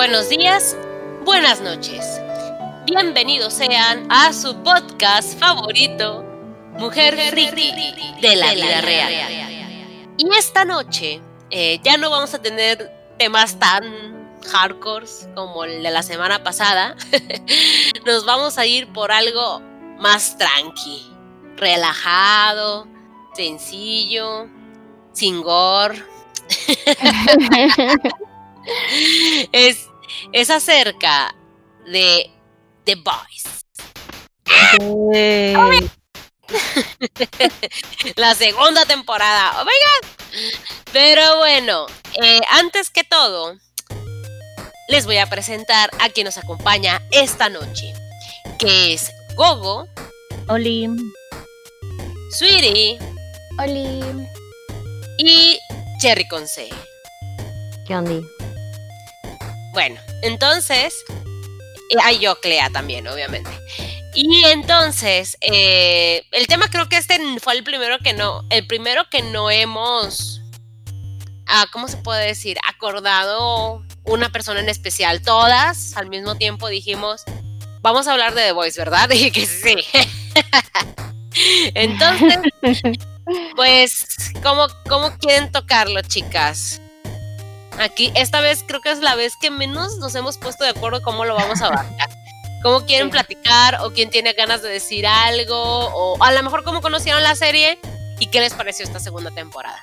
Buenos días, buenas noches. Bienvenidos sean a su podcast favorito, Mujer Friki de la vida real. Y esta noche eh, ya no vamos a tener temas tan hardcore como el de la semana pasada. Nos vamos a ir por algo más tranqui, relajado, sencillo, sin gore. es, es acerca de The Boys. La segunda temporada. Oh my Pero bueno, eh, antes que todo, les voy a presentar a quien nos acompaña esta noche, que es Gogo. Oli. Sweetie. Oli. Y Cherry Conce. ¿Qué onda? Bueno, entonces. Hay yo, Clea, también, obviamente. Y entonces, eh, el tema creo que este fue el primero que no, el primero que no hemos, ah, ¿cómo se puede decir? Acordado una persona en especial. Todas al mismo tiempo dijimos, vamos a hablar de The Voice, ¿verdad? Dije que sí. entonces, pues, ¿cómo, ¿cómo quieren tocarlo, chicas? Aquí, esta vez creo que es la vez que menos nos hemos puesto de acuerdo cómo lo vamos a abarcar. ¿Cómo quieren platicar? ¿O quién tiene ganas de decir algo? ¿O a lo mejor cómo conocieron la serie? ¿Y qué les pareció esta segunda temporada?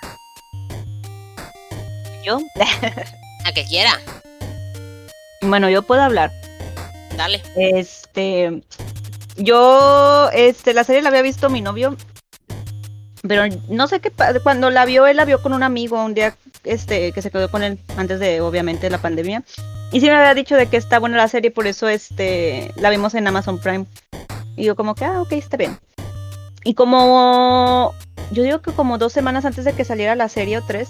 ¿Yo? a que quiera. Bueno, yo puedo hablar. Dale. Este. Yo, este, la serie la había visto mi novio pero no sé qué cuando la vio él la vio con un amigo un día este que se quedó con él antes de obviamente la pandemia. Y sí me había dicho de que está buena la serie por eso este la vimos en Amazon Prime. Y yo como que ah ok está bien y como yo digo que como dos semanas antes de que saliera la serie o tres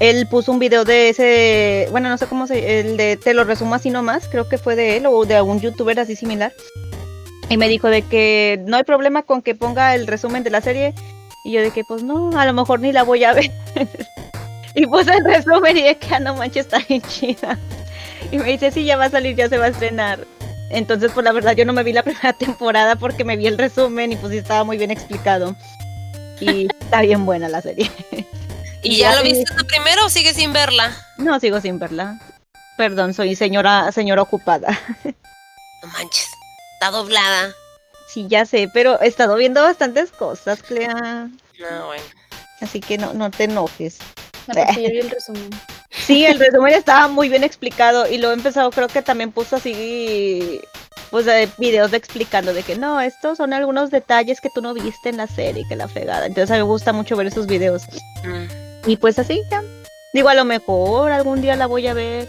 él puso un video de ese bueno no sé cómo se el de te lo resumo así nomás creo que fue de él o de algún youtuber así similar. Y me dijo de que no hay problema con que ponga el resumen de la serie. Y yo de que, pues no, a lo mejor ni la voy a ver. y puse el resumen y de que, ah, no manches, está bien chida. Y me dice, sí, ya va a salir, ya se va a estrenar. Entonces, pues la verdad, yo no me vi la primera temporada porque me vi el resumen y pues sí estaba muy bien explicado. Y está bien buena la serie. ¿Y ya, lo viste primero o sigues sin verla? No, sigo sin verla. Perdón, soy señora, señora ocupada. No manches, está doblada. Sí, ya sé, pero he estado viendo bastantes cosas, Clea. No, bueno. Así que no, no te enojes. El resumen. Sí, el resumen estaba muy bien explicado y lo he empezado, creo que también puso así, pues videos de explicando de que no, estos son algunos detalles que tú no viste en la serie, que la fregada. Entonces a mí me gusta mucho ver esos videos. Mm. Y pues así ya. Digo, a lo mejor algún día la voy a ver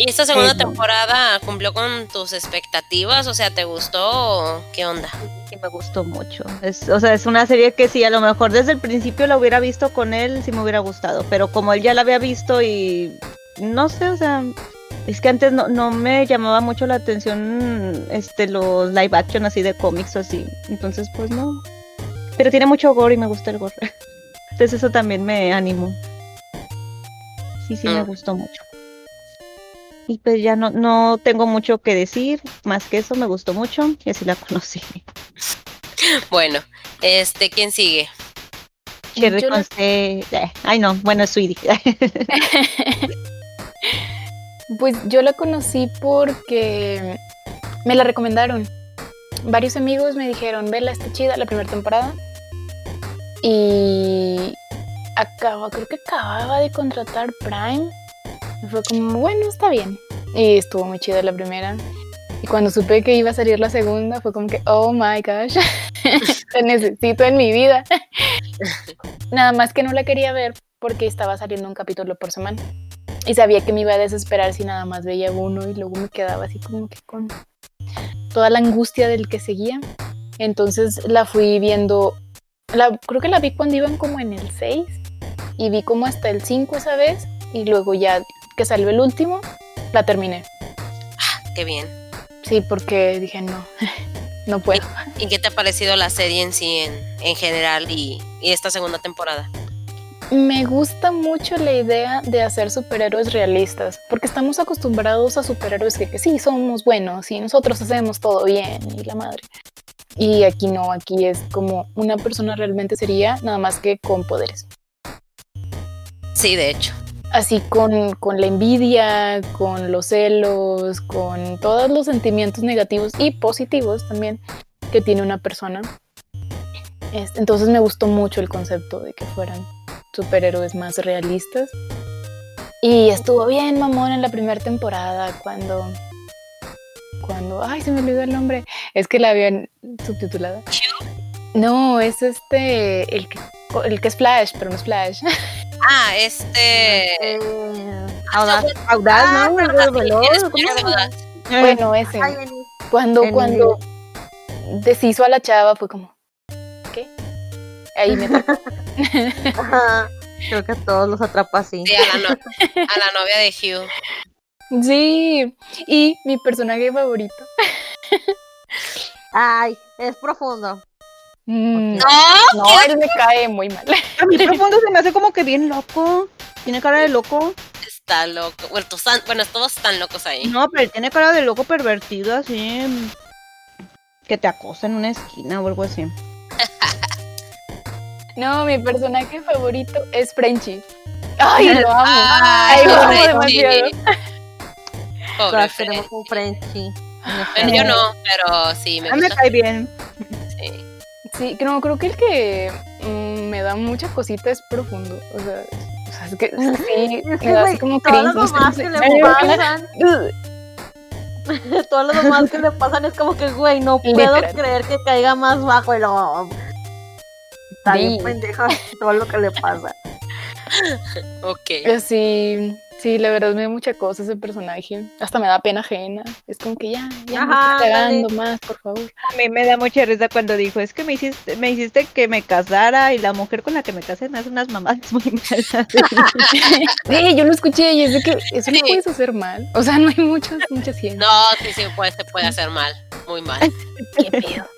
¿Y esta segunda temporada cumplió con tus expectativas? O sea, ¿te gustó? ¿Qué onda? Sí, me gustó mucho. Es, o sea, es una serie que sí, a lo mejor desde el principio la hubiera visto con él, sí me hubiera gustado. Pero como él ya la había visto y no sé, o sea, es que antes no, no me llamaba mucho la atención este los live action así de cómics o así. Entonces, pues no. Pero tiene mucho gore y me gusta el gore. Entonces eso también me animó. Sí, sí, me mm. gustó mucho. Y pues ya no, no tengo mucho que decir, más que eso me gustó mucho y así la conocí. Bueno, este, ¿quién sigue? Cherry eh, Ay no, bueno, es Sweetie. pues yo la conocí porque me la recomendaron. Varios amigos me dijeron, vela, está chida la primera temporada. Y acaba, creo que acababa de contratar Prime fue como, bueno, está bien. Y estuvo muy chida la primera. Y cuando supe que iba a salir la segunda, fue como que, oh my gosh, te necesito en mi vida. Nada más que no la quería ver porque estaba saliendo un capítulo por semana. Y sabía que me iba a desesperar si nada más veía uno y luego me quedaba así como que con toda la angustia del que seguía. Entonces la fui viendo, la, creo que la vi cuando iban como en el 6 y vi como hasta el 5 esa vez y luego ya que salió el último, la terminé. Ah, qué bien. Sí, porque dije, no, no puedo. ¿Y, qué te ha parecido la serie en sí, en, general, y, esta segunda temporada? me gusta mucho la idea de hacer superhéroes realistas, porque estamos acostumbrados a superhéroes que, que sí, somos buenos y nosotros hacemos todo bien y la madre. Y aquí no, aquí es como una persona realmente sería, nada más que con poderes. Sí, de hecho. Así con, con la envidia, con los celos, con todos los sentimientos negativos y positivos también que tiene una persona. Este, entonces me gustó mucho el concepto de que fueran superhéroes más realistas. Y estuvo bien mamón en la primera temporada cuando cuando ay se me olvidó el nombre es que la habían subtitulada no es este el que el que es Flash pero no es Flash Ah, este. Eh, audaz, audaz, Ah, ¿no? Audaz. Bueno ese Ay, cuando en cuando deshizo a la chava fue como ¿qué? ahí me atrapó. Ajá. Creo que a todos los atrapa así. Sí, a la, no- a la novia de Hugh. sí y mi personaje favorito Ay, es profundo. Mm, No, no él me cae muy mal A mí profundo se me hace como que bien loco. Tiene cara de loco. está loco. Bueno, todos están, bueno, todos están locos ahí. No, pero él tiene cara de loco pervertido, así. mm, Que te acosa en una esquina o algo así. No, mi personaje favorito es Frenchy. Ay, lo amo. Ay, Ay, lo amo demasiado. Pobre Frenchy. Bueno, yo no, pero sí, me A mí me gusta. cae bien. Sí. No, creo que el que mm, me da mucha cosita es profundo. O sea, o sea, es que sí, Es que, me da así como cringe. no mamás sé, que le pasan, todas las mamás que le pasan es como que, güey, no puedo Literal. creer que caiga más bajo y luego... Está bien Sí. pendeja todo lo que le pasa. Ok. Sí, sí, la verdad me da mucha cosa ese personaje. Hasta me da pena ajena. Es como que ya, ya me Ajá, estás cagando dale. más, por favor. A mí me da mucha risa cuando dijo, es que me hiciste, me hiciste que me casara y la mujer con la que me casé me hace unas mamás muy malas. Sí, yo lo escuché y es de que eso no Sí. puedes hacer mal. O sea, no hay muchas, muchas ciencias. No, sí, sí, puede, se puede hacer mal. Muy mal. Qué pedo.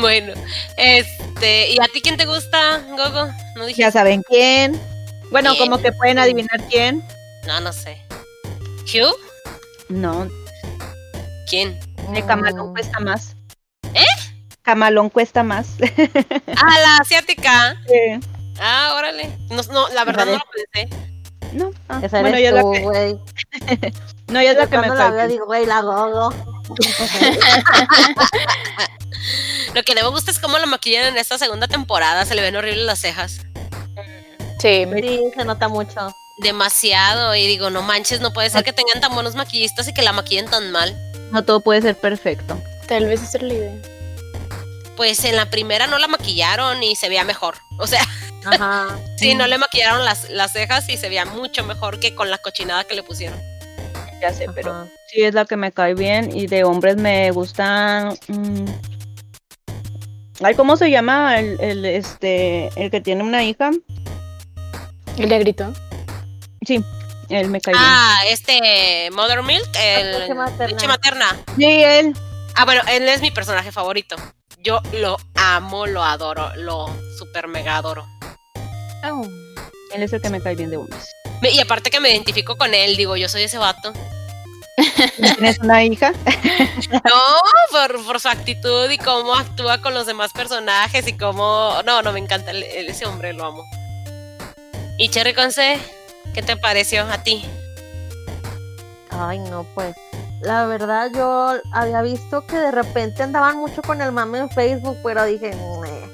Bueno, este. ¿Y a ti quién te gusta, Gogo? No dije. ya saben quién. Bueno, ¿Quién? como que pueden adivinar quién. No, no sé. ¿Hugh? No, ¿Quién? el camalón cuesta más. ¿Eh? Camalón cuesta más. Ah, la asiática. Eh, Ah, órale. No, no, la verdad no lo pensé. no, ah, Esa bueno, la tú, que, güey. no, ella es la que me cuando la veo digo, güey, la gogo. Lo que no me gusta es cómo lo maquillan en esta segunda temporada. Se le ven horribles las cejas. Sí, Sí, se nota mucho. Demasiado. Y digo, no manches, no puede ser que tengan tan buenos maquillistas y que la maquillen tan mal. No todo puede ser perfecto. tal vez esa era la idea. Pues en la primera no la maquillaron y se veía mejor. O sea, Ajá. sí, no le maquillaron las, las cejas y se veía mucho mejor que con la cochinada que le pusieron. Ya sé, pero sí es la que me cae bien. Y de hombres me gustan. mm, Ay, ¿cómo se llama el, el, este el que tiene una hija? ¿Y le gritó? Sí, él me cae bien. Ah, este Mother Milk, el Leche materna. leche materna. Sí, él. Ah, bueno, él es mi personaje favorito. Yo lo amo, lo adoro, lo super mega adoro. Oh. Él es el que me cae bien de hombres. Me- Y aparte que me identifico con él, digo, yo soy ese vato. ¿Tienes una hija? No, por, por su actitud y cómo actúa con los demás personajes y cómo... No, no, me encanta el- el- ese hombre, lo amo. Y Cherry Conce, ¿qué te pareció a ti? Ay, no, pues. La verdad, yo había visto que de repente andaban mucho con el mame en Facebook, pero dije, "Meh".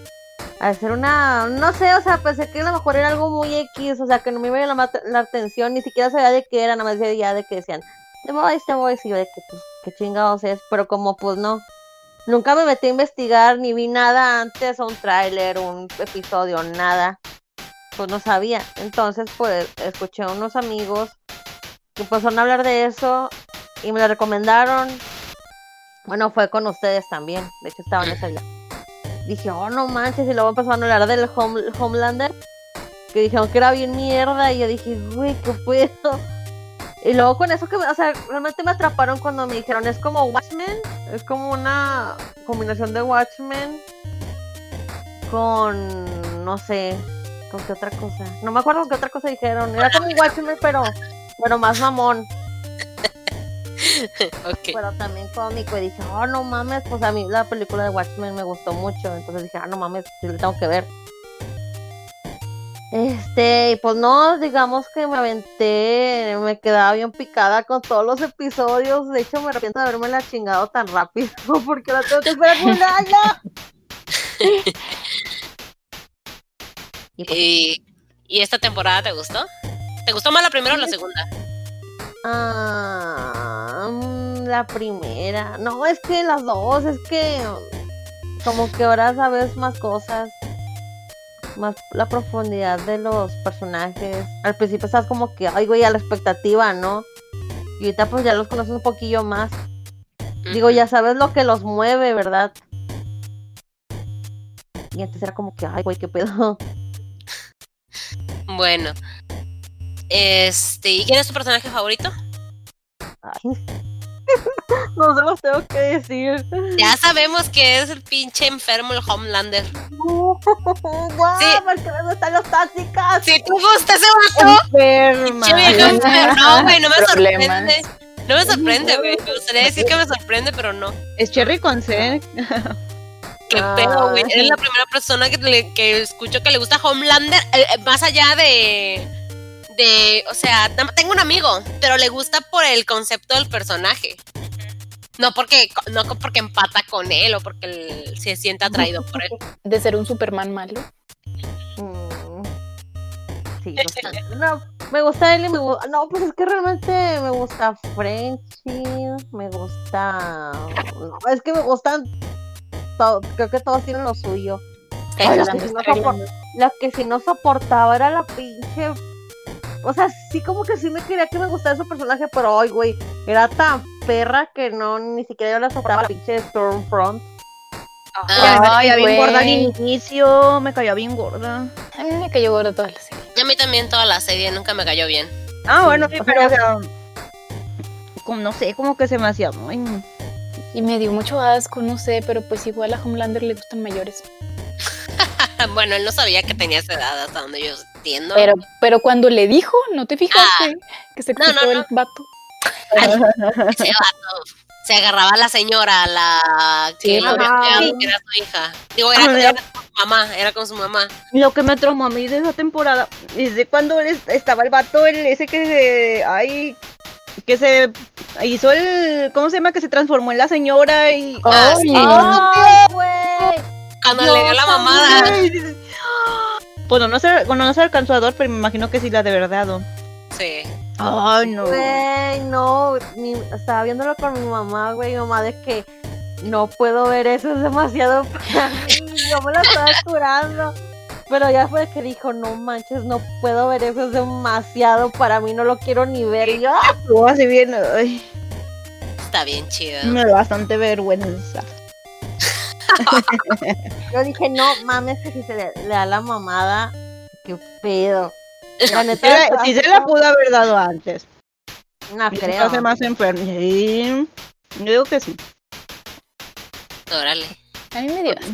hacer una. No sé, o sea, pensé que a lo mejor era algo muy X, o sea, que no me iba a la atención, ni siquiera sabía de qué era, nada más decía de que decían, The Voice, The Voice, y yo de que, pues, qué chingados es, pero como, pues no. Nunca me metí a investigar, ni vi nada antes, un tráiler, un episodio, nada. Pues no sabía. Entonces, pues, escuché a unos amigos que empezaron a hablar de eso y me lo recomendaron. Bueno, fue con ustedes también. De hecho, estaban ese día. Dije, oh, no manches. Y luego empezaron a hablar del Home- Homelander. Que dijeron que era bien mierda. Y yo dije, güey, ¿qué puedo? Y luego con eso que, o sea, realmente me atraparon cuando me dijeron, es como Watchmen. Es como una combinación de Watchmen con, no sé, ¿Con qué otra cosa? No me acuerdo con qué otra cosa dijeron. Era como un Watchmen, pero, pero más mamón. Ok. Pero también cómico. Y dije, oh, no mames. Pues a mí la película de Watchmen me gustó mucho. Entonces dije, ah, no mames, sí le tengo que ver. Este, pues no, digamos que me aventé, me quedaba bien picada con todos los episodios. De hecho, me arrepiento de haberme la chingado tan rápido porque la tengo que esperar un año. Y ¿Y, ¿Y esta temporada te gustó? ¿Te gustó más la primera o la segunda? Ah, mm, la primera. No, es que las dos, es que como que ahora sabes más cosas. Más la profundidad de los personajes. Al principio estás como que, ay, güey, a la expectativa, ¿no? Y ahorita pues ya los conoces un poquillo más. Digo, ya sabes lo que los mueve, ¿verdad? Y antes era como que, ay, güey, qué pedo. Bueno. Este, ¿y quién es tu personaje favorito? Ay. no se los tengo que decir. Ya sabemos que es el pinche enfermo, el Homelander. Guau, porque me gustan los tóxicos. Si tú gustas ese vato, Enferma. pinche viejo enfermo. No, güey, no me Problemas. sorprende. No me sorprende, güey. Me gustaría decir que me sorprende, pero no. Es Cherry con C. Qué Ah. pedo, güey. Eres la primera persona que, le- que escucho que le gusta Homelander, eh, eh, más allá de. de. O sea, tengo un amigo, pero le gusta por el concepto del personaje. No porque, no porque empata con él o porque él se siente atraído por él. De ser un Superman malo. Mm. Sí, no sé. No, me gusta él y me gusta. No, pues es que realmente me gusta Frenchy, me gusta. No, es que me gustan. Creo que todos tienen lo suyo. Ay, lo, que sí no sopor- lo que sí no soportaba era la pinche. O sea, sí, como que sí me quería que me gustara ese personaje, pero ay, güey, era tan perra que no, ni siquiera yo la soportaba la pinche Stormfront. Ay, Ay, bien gorda al inicio. Me caía bien gorda. A mí me cayó gorda toda la serie. Y a mí también toda la serie nunca me cayó bien. Ah, bueno, Sí, pero o sea, como, no sé, como que se me hacía muy... Y me dio mucho asco, no sé, pero pues igual a Homelander le gustan mayores. bueno, él no sabía que tenía esa edad hasta donde yo entiendo. Pero, pero cuando le dijo, ¿no te fijaste? que se Ah. No, no, el vato. Ese vato se agarraba a la señora, a la que Sí, lo había ajá. criado, que era su hija. Digo, era, Ah, era con su mamá, era con su mamá. Lo que me traumó a mí de esa temporada es de cuando estaba el vato, el, ese que se... Ay, que se hizo el... ¿Cómo se llama? Que se transformó en la señora y... Ah, Ay, sí. ¡Ay, güey! Cuando le dio la mamada. Ay, Pues no, se, bueno, no se alcanzó a pero me imagino que sí la de verdad. ¿o? Sí. Ay, no. Güey, no, mi- estaba viéndolo con mi mamá, güey, mi mamá de que no puedo ver eso, es demasiado para mí, yo me lo estaba curando. Pero ya fue que dijo, no manches, no puedo ver eso, es demasiado para mí, no lo quiero ni ver. Y yo, ¡ah! Estuvo así bien, ay, Está bien chido. me da bastante vergüenza. yo dije, no mames, que si se le, le da la mamada, qué pedo. La neta, sí se la pudo haber dado antes. no Y se creo. hace más enfermo. Sí, yo digo que sí. Órale. A mí me dio asco.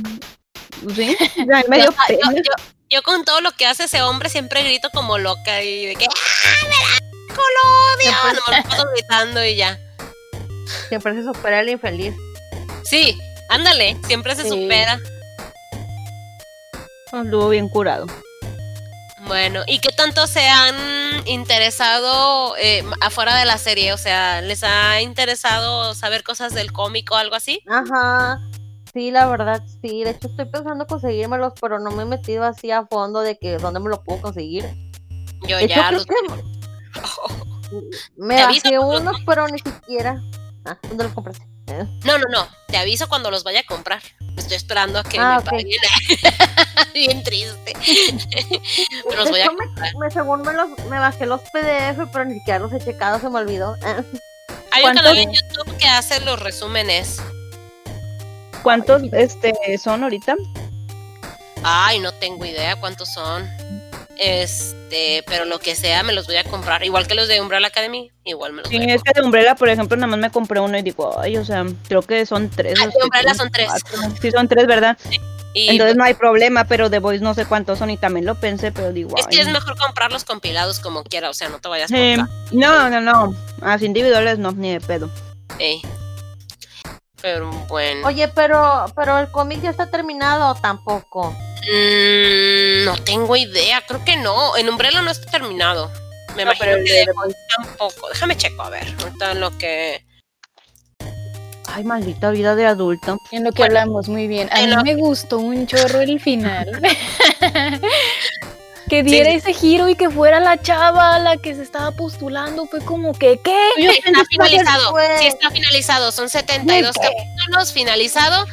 Sí, ya dio Yo, yo- pena. yo- yo con todo lo que hace ese hombre siempre grito como loca y de que ¡Ah, me da lo odio! Nomás me paso gritando y ya. Siempre se supera el infeliz. Sí, ándale, siempre se Sí. supera. Estuvo bien curado. Bueno, ¿y qué tanto se han interesado eh, afuera de la serie? O sea, ¿les ha interesado saber cosas del cómic o algo así? Ajá, sí, la verdad, sí. De hecho, estoy pensando conseguírmelos, pero no me he metido así a fondo de que dónde me lo puedo conseguir. Yo De hecho, ya creo los... que me Te bajé unos, pero ni siquiera. Ah, ¿dónde los compraste? Eh, No, no, no, te aviso cuando los vaya a comprar. Estoy esperando a que Ah, me paguen. Bien triste. Pero los voy a me- me, según me, los, me bajé los PDF, pero ni siquiera los he checado, se me olvidó. Hay un canal en YouTube que hace los resúmenes. ¿Cuántos este, son ahorita? Ay, no tengo idea cuántos son. Este, pero lo que sea me los voy a comprar. Igual que los de Umbrella Academy, igual me los Sí, voy a es que de Umbrella, por ejemplo, nada más me compré uno y digo, ay, o sea, creo que son tres. Ah, de Umbrella son tres. cuatro. Sí, son tres, ¿verdad? Y Entonces no hay problema, pero The Voice no sé cuántos son y también lo pensé, pero digo. es que es mejor comprar los compilados como quiera, o sea, no te vayas Sí. por No, no, no. Así individuales no, ni de pedo. Ey. Pero bueno. Oye, pero, pero el cómic ya está terminado o tampoco. Mm, no tengo idea, creo que no. En Umbrella no está terminado. Me No, imagino pero el que de tampoco. Déjame checo, a ver. Ahorita lo que. Ay, maldita vida de adulto. En lo que Bueno, hablamos muy bien. A mí lo- me gustó un chorro el final. que diera ese giro y que fuera la chava la que se estaba postulando. Fue como que, ¿qué? Está finalizado. Sí, está finalizado. Son 72 Neta. capítulos finalizado.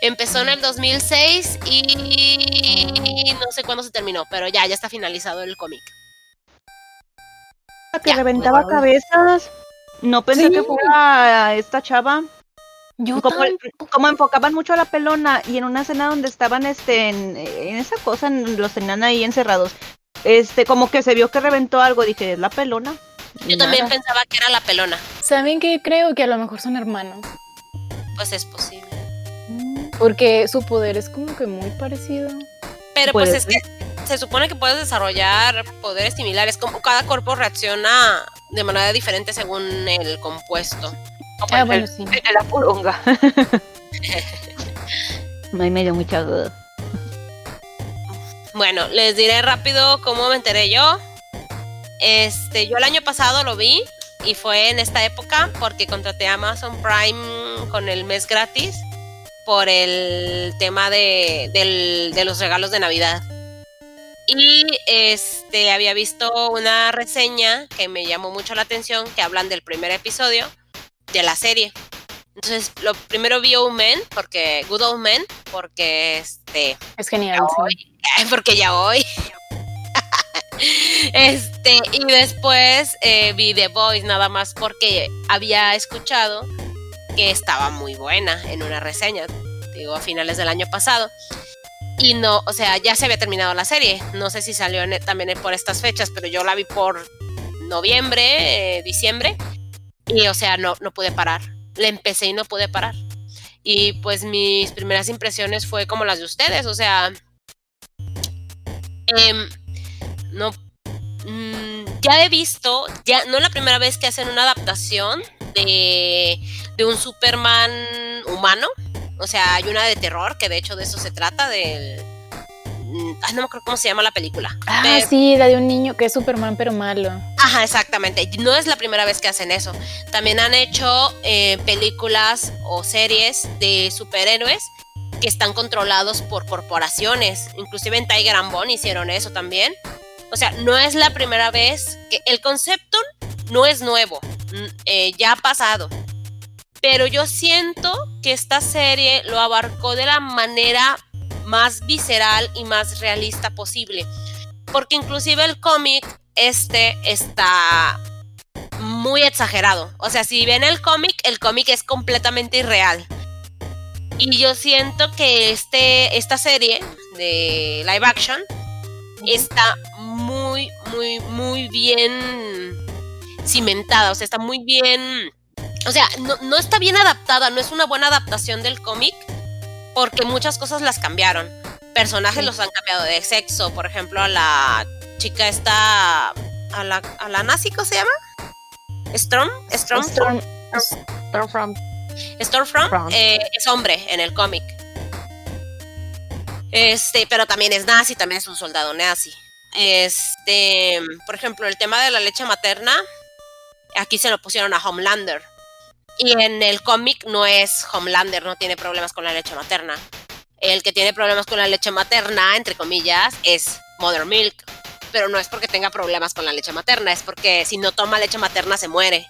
Empezó en el 2006 y no sé cuándo se terminó, pero ya, ya está finalizado el cómic. La que Ya, reventaba wow. cabezas. No pensé Sí. que fuera esta chava. Yo Como, como enfocaban mucho a la pelona y en una escena donde estaban este en, en esa cosa, en- los tenían ahí encerrados. Este, como que se vio que reventó algo, dije, es la pelona. Yo también pensaba que era la pelona. ¿Saben qué? Creo que a lo mejor son hermanos. Pues es posible. Porque su poder es como que muy parecido. Pero pues es que se supone que puedes desarrollar poderes similares, como cada cuerpo reacciona de manera diferente según el compuesto. Como Ah, el- bueno, sí. el de la poronga. Ay, me dio mucha duda. Bueno, les diré rápido cómo me enteré yo. Este, yo el año pasado lo vi y fue en esta época porque contraté a Amazon Prime con el mes gratis por el tema de, del- de los regalos de Navidad. Y este había visto una reseña que me llamó mucho la atención, que hablan del primer episodio de la serie. Entonces, lo primero vi Old Men, porque Good Old Men, porque este Es genial. sí. porque ya hoy. este, y después eh, vi The Voice nada más porque había escuchado que estaba muy buena en una reseña, digo, a finales del año pasado. Y no, o sea, ya se había terminado la serie. No sé si salió en- también por estas fechas, pero yo la vi por noviembre, eh, diciembre. Y, o sea, no, no pude parar. La empecé y no pude parar. Y pues mis primeras impresiones fue como las de ustedes, o sea, Em, no. mm, ya he visto, ya no es la primera vez que hacen una adaptación de, de un Superman humano. O sea, hay una de terror, que de hecho de eso se trata, del. mm, ay, no me acuerdo cómo se llama la película. Ah, Pero- sí, la de un niño que es Superman pero malo. Ajá, exactamente. No es la primera vez que hacen eso. También han hecho eh, películas o series de superhéroes que están controlados por corporaciones. Inclusive en Tiger and Bone hicieron eso también. O sea, no es la primera vez que el concepto no es nuevo. mm, eh, ya ha pasado. Pero yo siento que esta serie lo abarcó de la manera más visceral y más realista posible. Porque inclusive el cómic este está muy exagerado. O sea, si ven el cómic, el cómic es completamente irreal. Y yo siento que este, esta serie de live action está muy, muy, muy bien cimentada. O sea, está muy bien. O sea, no, no está bien adaptada, no es una buena adaptación del cómic. Porque muchas cosas las cambiaron. Personajes Sí. los han cambiado de sexo. Por ejemplo, a la chica esta. A la, a la nazi, ¿cómo se llama? Storm. Storm. Storm- Stormfront. Stormfront Front. eh, es hombre en el cómic. Este, pero también es nazi, también es un soldado nazi. Este, por ejemplo, el tema de la leche materna, aquí se lo pusieron a Homelander. Y en el cómic no es Homelander, no tiene problemas con la leche materna. El que tiene problemas con la leche materna, entre comillas, es Mother Milk. Pero no es porque tenga problemas con la leche materna, es porque si no toma leche materna se muere.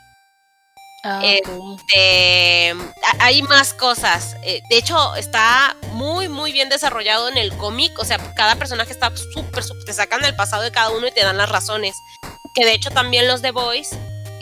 Ah. Este, hay más cosas. Eh, de hecho, está muy, muy bien desarrollado en el cómic. O sea, cada personaje está súper, súper. Te sacan el pasado de cada uno y te dan las razones. Que de hecho, también los The Boys,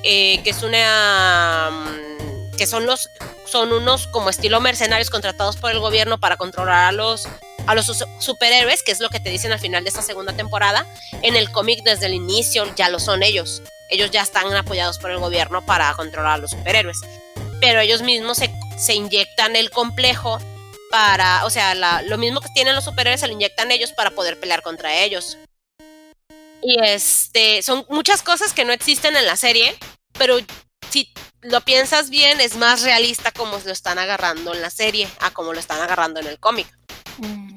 eh, que es una. mm, que son los. Son unos como estilo mercenarios contratados por el gobierno para controlar a los. A los su- superhéroes, que es lo que te dicen al final de esta segunda temporada. En el cómic, desde el inicio, ya lo son ellos ellos ya están apoyados por el gobierno para controlar a los superhéroes. Pero ellos mismos se, se inyectan el complejo para, o sea, lo mismo que tienen los superhéroes se lo inyectan ellos para poder pelear contra ellos. Y este, son muchas cosas que no existen en la serie, pero si lo piensas bien, es más realista como lo están agarrando en la serie a como lo están agarrando en el cómic.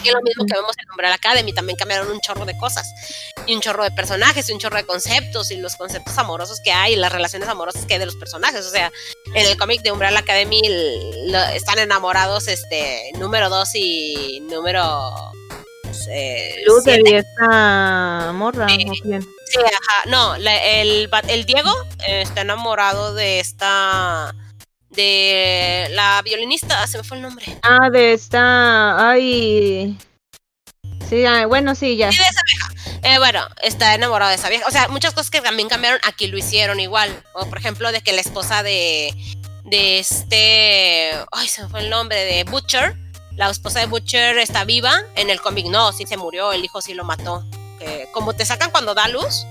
Que es lo mismo que vemos en Umbrella Academy, también cambiaron un chorro de cosas, y un chorro de personajes, y un chorro de conceptos, y los conceptos amorosos que hay, y las relaciones amorosas que hay de los personajes. O sea, en el cómic de Umbrella Academy lo- están enamorados este número 2 y número eh, Luther siete. y esta morra. Sí. ajá. No, la- el, el Diego eh, está enamorado de esta. De la violinista, se me fue el nombre. Ah, de esta. Ay. Sí, ah, bueno, sí, ya. Sí, de esa vieja. Eh, bueno, está enamorado de esa vieja. O sea, muchas cosas que también cambiaron aquí lo hicieron igual. O por ejemplo, de que la esposa de. de este. Ay, se me fue el nombre, de Butcher. La esposa de Butcher está viva. En el cómic no, sí se murió, el hijo sí lo mató. Como te sacan cuando da luz,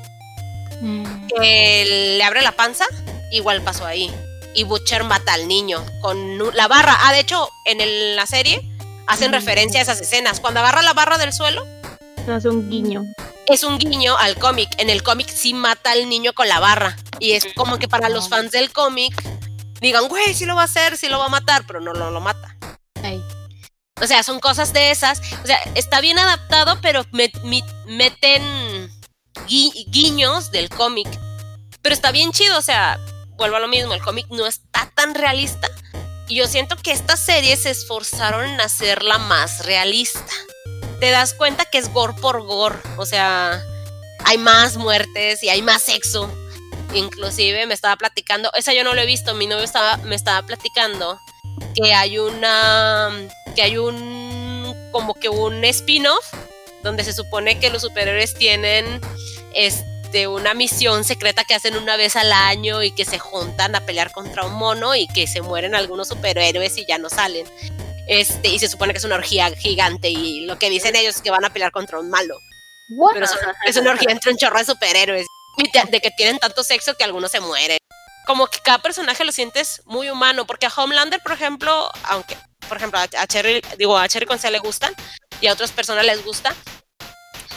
Mm. que le abre la panza, igual pasó ahí. Y Butcher mata al niño con la barra. Ah, de hecho, en el- la serie hacen referencia a esas escenas. Cuando agarra la barra del suelo, Hace un guiño. es un guiño al cómic. En el cómic sí mata al niño con la barra. Y es como que para los fans del cómic digan, güey, sí lo va a hacer, sí lo va a matar, pero no lo, lo mata. Ay. O sea, son cosas de esas. O sea, está bien adaptado, pero met- meten gui- guiños del cómic. Pero está bien chido, o sea, vuelvo a lo mismo, el cómic no está tan realista. Y yo siento que esta serie se esforzaron en hacerla más realista. Te das cuenta que es gore por gore, o sea, hay más muertes y hay más sexo. Inclusive me estaba platicando, esa yo no lo he visto, mi novio estaba, me estaba platicando que hay una que hay un como que un spin-off donde se supone que los superhéroes tienen este una misión secreta que hacen una vez al año y que se juntan a pelear contra un mono y que se mueren algunos superhéroes y ya no salen. Este, y se supone que es una orgía gigante y lo que dicen ellos es que van a pelear contra un malo. Pero es una, es una orgía entre un chorro de superhéroes. Y de que tienen tanto sexo que algunos se mueren. Como que cada personaje lo sientes muy humano. Porque a Homelander, por ejemplo, aunque, por ejemplo, a, a Cherry, digo, a Cherry Concel le gusta y a otras personas les gusta.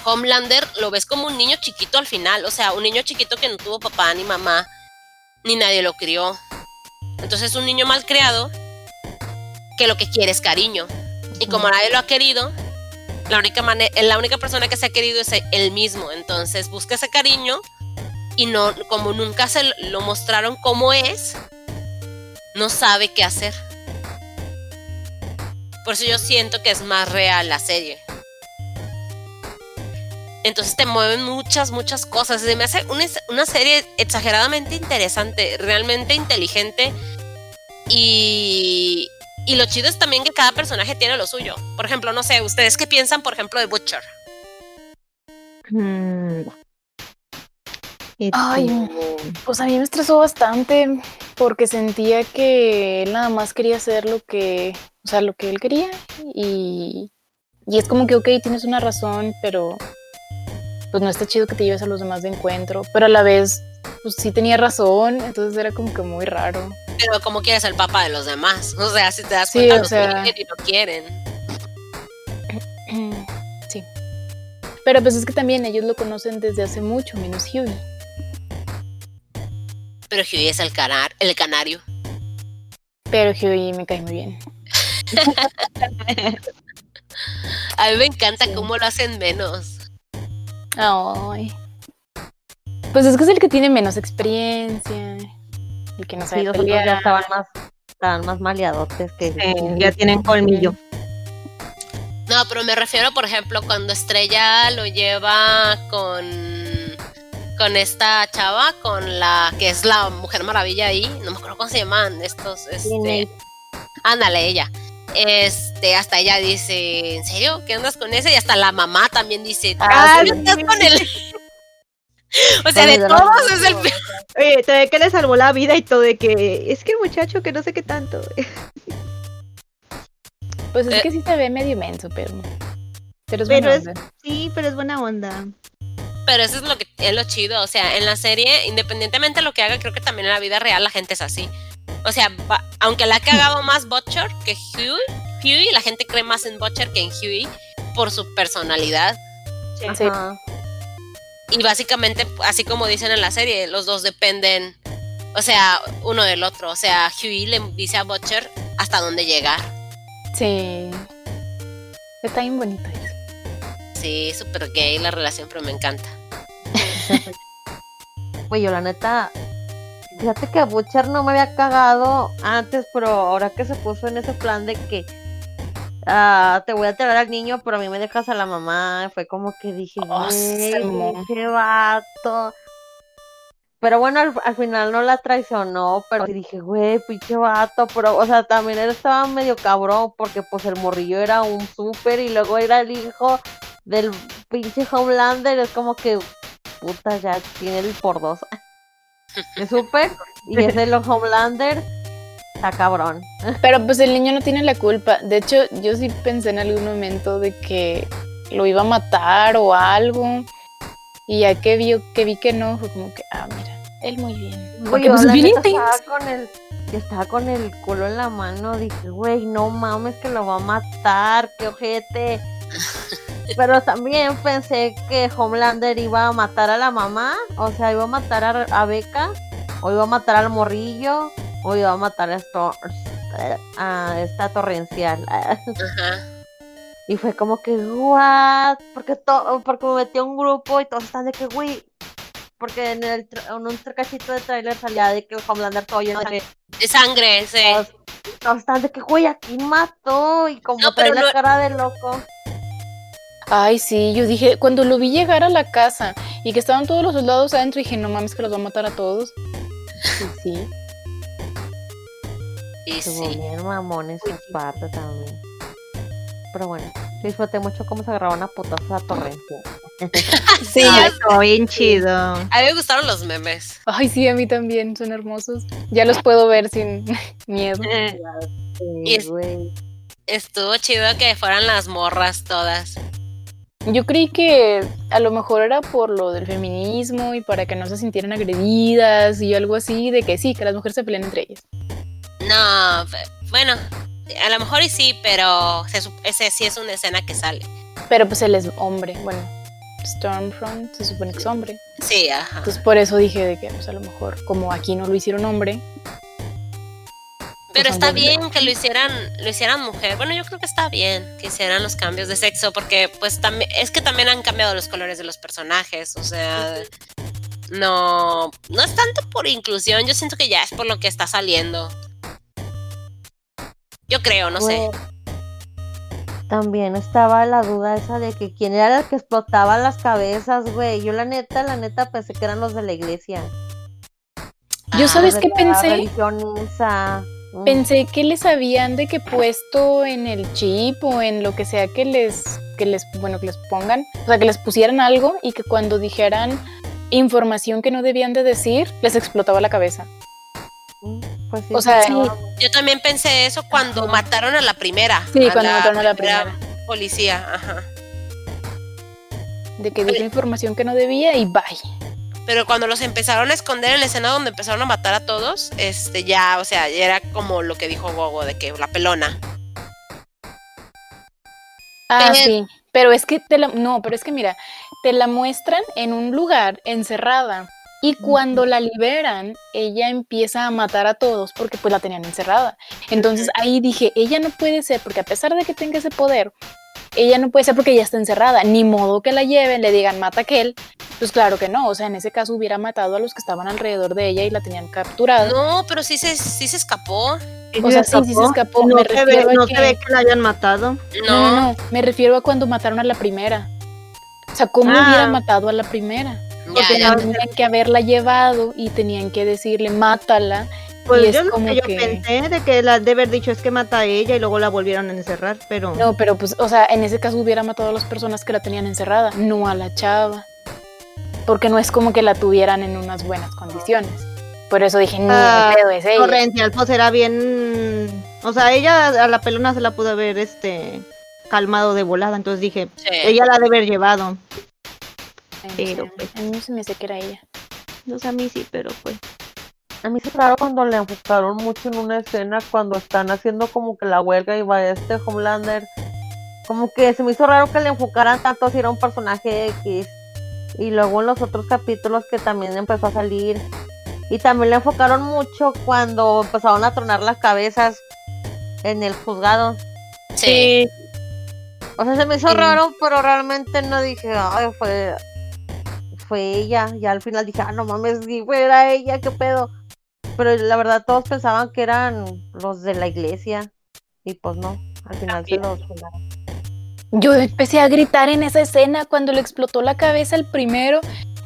Homelander lo ves como un niño chiquito al final. O sea, un niño chiquito que no tuvo papá ni mamá, ni nadie lo crió. Entonces es un niño mal criado que lo que quiere es cariño. Y como nadie lo ha querido, la única, mane- la única persona que se ha querido es él mismo. Entonces busca ese cariño y no, como nunca se lo- lo mostraron como es, no sabe qué hacer. Por eso yo siento que es más real la serie. Entonces te mueven muchas, muchas cosas. Se me hace una, una serie exageradamente interesante, realmente inteligente. Y, y lo chido es también que cada personaje tiene lo suyo. Por ejemplo, no sé, ¿ustedes qué piensan, por ejemplo, de Butcher? Mm. Ay. Pues a mí me estresó bastante porque sentía que él nada más quería hacer lo que, o sea, lo que él quería y, y es como que, ok, tienes una razón, pero pues no está chido que te lleves a los demás de encuentro, pero a la vez, pues sí tenía razón, entonces era como que muy raro. Pero como quieres el papá de los demás. O sea, si te das Sí, cuenta, o los sea- quieren y lo quieren. Sí. Pero pues es que también ellos lo conocen desde hace mucho, menos Huey. Pero Huey es el, canar, el canario. Pero Huey me cae muy bien. A mí me encanta Sí. cómo lo hacen menos. Ay. Pues es que es el que tiene menos experiencia. El que no sabe Sí, los otros ya pelear. estaban más, estaban más maleadotes que. eh, ya tienen colmillo. No, pero me refiero, por ejemplo, cuando Estrella lo lleva con con esta chava, con la que es la Mujer Maravilla ahí, no me acuerdo cómo se llaman estos, este, ándale ella. Este, hasta ella dice, ¿en serio? ¿Qué andas con ese? Y hasta la mamá también dice, Ah, ¿en serio estás sí. con él? o sea, de todos es el peor. Oye, te ve que le salvó la vida y todo de que es que el muchacho que no sé qué tanto. Pues es Eh. que sí se ve medio menso, pero. Pero es Pero buena es- onda. Sí, pero es buena onda. Pero eso es lo que es lo chido. O sea, en la serie, independientemente de lo que haga, creo que también en la vida real la gente es así. O sea, va- aunque la ha cagado más Butcher que Huey, Huey, la gente cree más en Butcher que en Huey por su personalidad. Sí. Ajá. Y básicamente, así como dicen en la serie, los dos dependen, o sea, uno del otro. O sea, Huey le dice a Butcher hasta dónde llegar. Sí. Está bien bonito eso. Sí, súper gay la relación, pero me encanta. Güey, yo la neta, fíjate que Butcher no me había cagado antes, pero ahora que se puso en ese plan de que ah, te voy a traer al niño, pero a mí me dejas a la mamá, fue como que dije, Oh, qué vato. Pero bueno, al, al final no la traicionó, pero dije, güey, pinche vato, pero, o sea, también él estaba medio cabrón, porque pues el morrillo era un súper y luego era el hijo del pinche Homelander, es como que, puta, ya tiene el por dos. Es súper, y es el Homelander, está cabrón. Pero pues el niño no tiene la culpa. De hecho, yo sí pensé en algún momento de que lo iba a matar o algo. Y ya que vi que, vi que no, fue como que, ah, mira, él muy bien. Porque yo pues la bien intenso. estaba con el, yo estaba con el culo en la mano, dije, güey, no mames que lo va a matar, qué ojete. Pero también pensé que Homelander iba a matar a la mamá, o sea, iba a matar a, a Becca, o iba a matar al morrillo, o iba a matar a, esto, a esta torrencial. Ajá. Y fue como que, what? Porque, to porque me metí a un grupo y todos están de que, güey. Porque en, el en un cachito de trailer salía de que el Homelander todo lleno de De sangre, sí. todos, todos están de que, güey, aquí mató. Y como No, trae la no- cara de loco. Ay, sí, yo dije, cuando lo vi llegar a la casa y que estaban todos los soldados adentro, dije, no mames, que los va a matar a todos. Sí, sí. Y Estuvo sí. bien mamón esa parte también. Pero bueno, disfruté mucho cómo se agarraban a putazos a Torrencia. Sí, Ah, estuvo bien chido. A mí me gustaron los memes. Ay, sí, a mí también, son hermosos. Ya los puedo ver sin miedo. Y es- güey. Estuvo chido que fueran las morras todas. Yo creí que a lo mejor era por lo del feminismo y para que no se sintieran agredidas y algo así, de que sí, que las mujeres se pelean entre ellas. No, bueno, a lo mejor y sí, pero se ese sí es una escena que sale. Pero pues él es hombre, bueno, Stormfront se supone que es hombre. Sí, ajá. Entonces por eso dije de que pues a lo mejor como aquí no lo hicieron hombre. Pero pues, está hombre. bien que lo hicieran, lo hicieran mujer. Bueno, yo creo que está bien que hicieran los cambios de sexo, porque pues también, es que también han cambiado los colores de los personajes. O sea, no, no es tanto por inclusión, yo siento que ya es por lo que está saliendo. Yo creo, no sé. Güey, También estaba la duda esa de que quién era el que explotaba las cabezas, güey. Yo la neta, la neta pensé que eran los de la iglesia. Yo Ah, sabes Los qué de la pensé, religión esa. Pensé que les habían de que puesto en el chip o en lo que sea que les, que les, bueno, que les pongan, o sea, que les pusieran algo y que cuando dijeran información que no debían de decir, les explotaba la cabeza. Mm, Pues sí, O sea, sí. Yo también pensé eso cuando mataron a la primera. Sí, cuando mataron a la Policía, ajá. De que dijo información que no debía y bye. Pero cuando los empezaron a esconder en la escena donde empezaron a matar a todos, este ya, o sea, ya era como lo que dijo Gogo, de que la pelona. Ah, Pero- sí. Pero es que te la, no, pero es que mira, te la muestran en un lugar encerrada y cuando la liberan, ella empieza a matar a todos porque pues la tenían encerrada. Entonces ahí dije, ella no puede ser porque a pesar de que tenga ese poder, ella no puede ser porque ella está encerrada, ni modo que la lleven, le digan mata a aquel. Pues claro que no, o sea, en ese caso hubiera matado a los que estaban alrededor de ella y la tenían capturada. No, pero sí se, sí se escapó. O sea, sí, sí se escapó. No, Me ve, refiero a no que- se ve que la hayan matado. No, No, no, no, me refiero a cuando mataron a la primera. O sea, ¿cómo Ah. hubieran matado a la primera? ya, Porque ya. tenían que haberla llevado y tenían que decirle, mátala. Pues Y es yo lo como que yo que- pensé de que la de haber dicho es que mata a ella y luego la volvieron a encerrar, pero No, pero pues, o sea, en ese caso hubiera matado a las personas que la tenían encerrada, no a la chava. Porque no es como que la tuvieran en unas buenas condiciones. Por eso dije, ni Ah, pedo es ella. Torrencial pues era bien, o sea, ella a la pelona se la pudo haber este calmado de volada, entonces dije, Sí. ella la ha de haber llevado. Ay, no pero, pues. A mí se me hace que era ella. No sé, a mí sí, pero pues. A mí se me raro cuando le enfocaron mucho en una escena cuando están haciendo como que la huelga y va este Homelander. Como que se me hizo raro que le enfocaran tanto si era un personaje X. Y luego en los otros capítulos que también empezó a salir. Y también le enfocaron mucho cuando empezaron a tronar las cabezas en el juzgado. Sí. O sea, se me hizo Sí. raro, pero realmente no dije, ay, fue, fue ella. Y al final dije, ah, no mames, si fuera ella, qué pedo. Pero la verdad, todos pensaban que eran los de la iglesia. Y pues no, al final se los. Yo empecé a gritar en esa escena cuando le explotó la cabeza al primero.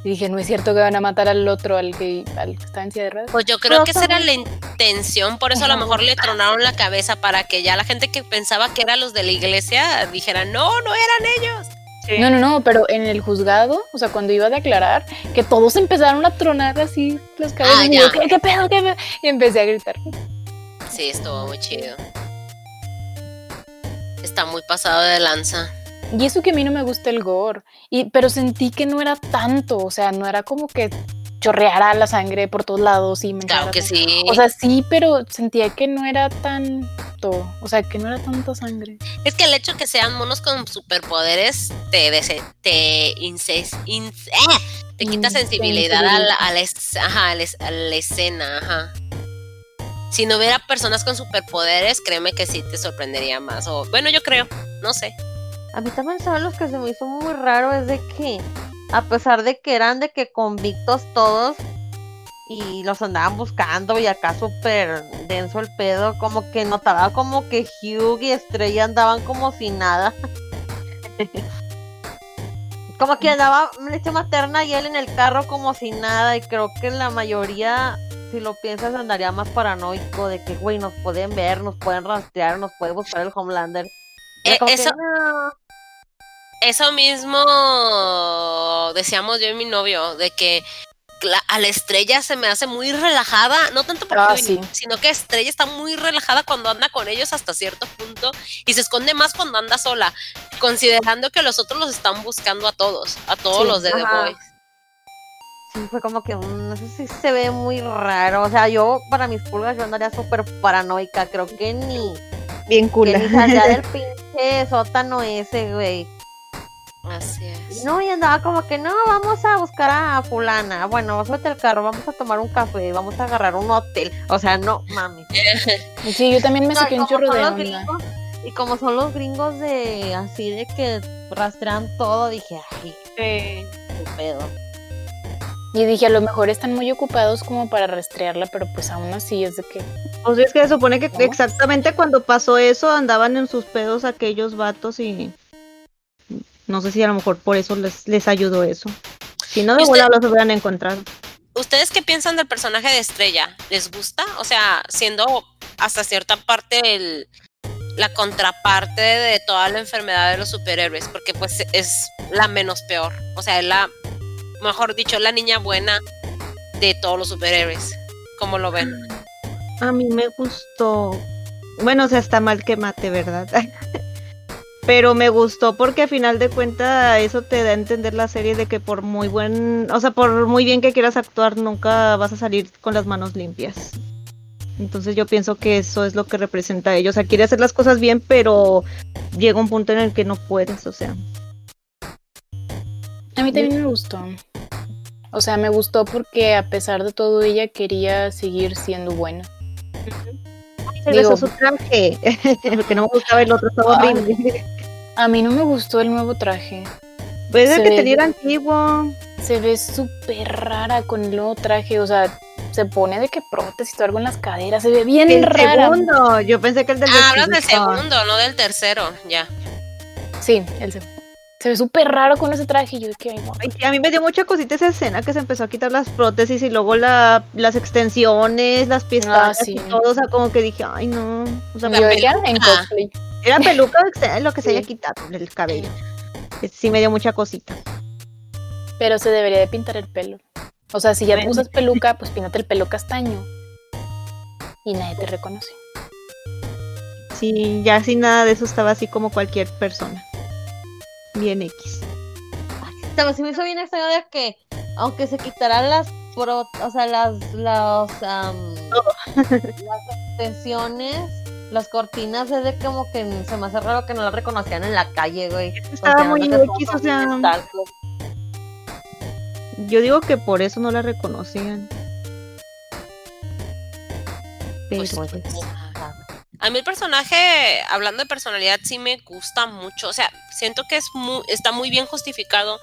Y dije, no es cierto que van a matar al otro, al que, al que está en silla de ruedas. Pues yo creo que esa era la intención, por eso a lo mejor le tronaron la cabeza para que ya la gente que pensaba que eran los de la iglesia dijera, no, no eran ellos. No, no, no, pero en el juzgado, o sea, cuando iba a declarar, que todos empezaron a tronar así las cabezas. Ah, y yo. ¿qué, qué pedo, qué pedo? Y empecé a gritar. Sí, estuvo muy chido. Está muy pasado de lanza. Y eso que a mí no me gusta el gore, y, pero sentí que no era tanto, o sea, no era como que chorreara la sangre por todos lados y me Claro que sí. O sea, sí, pero sentía que no era o sea, que no era tanta sangre. es que el hecho que sean monos con superpoderes te, dese- te, inces- ¡ah! te quita sensibilidad a la, a la es- ajá, a la es- a la escena. Ajá. Si no hubiera personas con superpoderes, créeme que sí te sorprendería más. O, bueno, yo creo, no sé. A mí también saben los que se me hizo muy raro es de que, a pesar de que eran de que convictos todos y los andaban buscando y acá súper denso el pedo, como que notaba como que Hugh y Estrella andaban como sin nada. como que andaba leche materna y él en el carro como sin nada y creo que la mayoría, si lo piensas, andaría más paranoico de que, güey, nos pueden ver, nos pueden rastrear, nos puede buscar el Homelander. Eh, que, eso- "No". Eso mismo decíamos yo y mi novio, de que a la estrella se me hace muy relajada, no tanto por Ah, sí. sino que estrella está muy relajada cuando anda con ellos hasta cierto punto y se esconde más cuando anda sola, considerando que los otros los están buscando a todos, a todos Sí, los de The. Boys. Sí, fue como que, no sé si se ve muy raro. O sea, yo, para mis pulgas, yo andaría súper paranoica. Creo que ni, Bien que cool. ni del pinche sótano ese, güey. Así es. No, y andaba como que, no, vamos a buscar a fulana. Bueno, súbete al carro, vamos a tomar un café, vamos a agarrar un hotel. O sea, no, mami. Sí, yo también me No, saqué un chorro de onda. gringos, y como son los gringos de, así de que rastrean todo, dije, ay, qué pedo. Y dije, a lo mejor están muy ocupados como para rastrearla, pero pues aún así es de que... O sea, es que se supone que ¿No? exactamente cuando pasó eso andaban en sus pedos aquellos vatos y no sé si a lo mejor por eso les, les ayudó eso. Si no, de ¿Y usted- volada los hubieran encontrado. ¿Ustedes qué piensan del personaje de Estrella? ¿Les gusta? O sea, siendo hasta cierta parte el, la contraparte de toda la enfermedad de los superhéroes, porque pues es la menos peor. O sea, es la, mejor dicho, la niña buena de todos los superhéroes. ¿Cómo lo ven? A mí me gustó. Bueno, o sea, está mal que mate, ¿verdad? Pero me gustó porque a final de cuentas eso te da a entender la serie de que por muy buen, o sea, por muy bien que quieras actuar, nunca vas a salir con las manos limpias. Entonces yo pienso que eso es lo que representa a ellos. O sea, quiere hacer las cosas bien, pero llega un punto en el que no puedes, o sea. A mí también me gustó. O sea, me gustó porque a pesar de todo ella quería seguir siendo buena. Se Digo- besó su traje, porque no me gustaba el otro, estaba Ay. horrible. A mí no me gustó el nuevo traje. Pues el se que ve- tenía era antiguo. Se ve súper rara con el nuevo traje. O sea, se pone de que prótesis o algo en las caderas. Se ve bien El rara. segundo, yo pensé que el del Ah, hablas del segundo, no del tercero, ya. Sí, el segundo. Se ve súper raro con ese traje. y Yo de que, a mí me dio mucha cosita esa escena que se empezó a quitar las prótesis y luego la, las extensiones, las pestañas sí. y todo, o sea, como que dije, ay no, o sea, La Yo que, ah, en cosplay. era peluca lo que se Sí. haya quitado el cabello. Sí me dio mucha cosita. Pero se debería de pintar el pelo. O sea, si ya Bueno. usas peluca, pues píntate el pelo castaño. Y nadie te reconoce. Sí, ya sin nada de eso estaba así como cualquier persona. Bien X. Se me hizo bien extraño de que, aunque se quitaran las pro- o sea, las, las, am, las extensiones, las cortinas, es de como que se me hace raro que no las reconocían en la calle, güey. Estaba muy X, o sea, pues. yo digo que por eso no la reconocían. Pero Pues, pues, A mí el personaje, hablando de personalidad, sí me gusta mucho. O sea, siento que es muy, está muy bien justificado.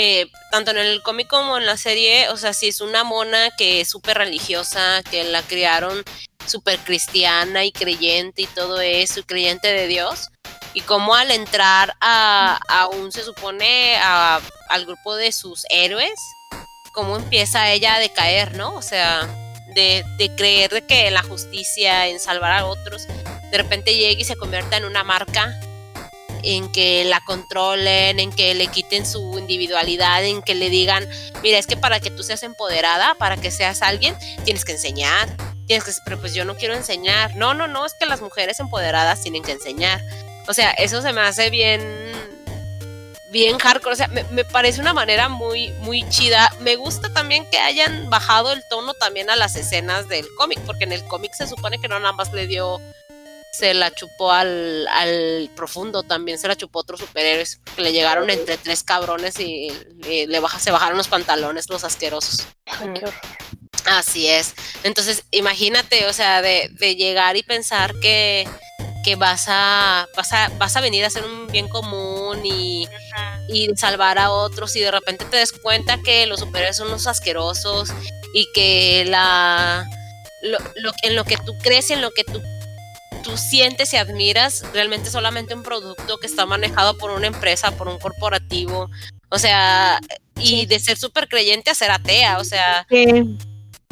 eh, tanto en el cómic como en la serie. O sea, si es una mona que es súper religiosa, que la criaron súper cristiana y creyente y todo eso, y creyente de Dios. Y como al entrar a, aún se supone a- al grupo de sus héroes, cómo empieza ella a decaer, ¿no? O sea, de, de creer que la justicia, en salvar a otros, de repente llega y se convierta en una marca, en que la controlen, en que le quiten su individualidad, en que le digan, mira, es que para que tú seas empoderada, para que seas alguien, tienes que enseñar. Tienes que, pero pues yo no quiero enseñar. No, no, no, es que las mujeres empoderadas tienen que enseñar. O sea, eso se me hace bien, bien hardcore. O sea, me, me parece una manera muy, muy chida. Me gusta también que hayan bajado el tono también a las escenas del cómic, porque en el cómic se supone que no nada más le dio, se la chupó al, al profundo, también se la chupó a otros superhéroes, que le llegaron entre tres cabrones y, y le baja, se bajaron los pantalones los asquerosos. Así es. Entonces, imagínate, o sea, de, de llegar y pensar que, que vas, a, vas, a, vas a venir a hacer un bien común y, y salvar a otros y de repente te des cuenta que los superhéroes son unos asquerosos y que la lo, lo- en lo que tú crees y en lo que tú, tú sientes y admiras realmente es solamente un producto que está manejado por una empresa, por un corporativo. O sea, y de ser súper creyente a ser atea, o sea,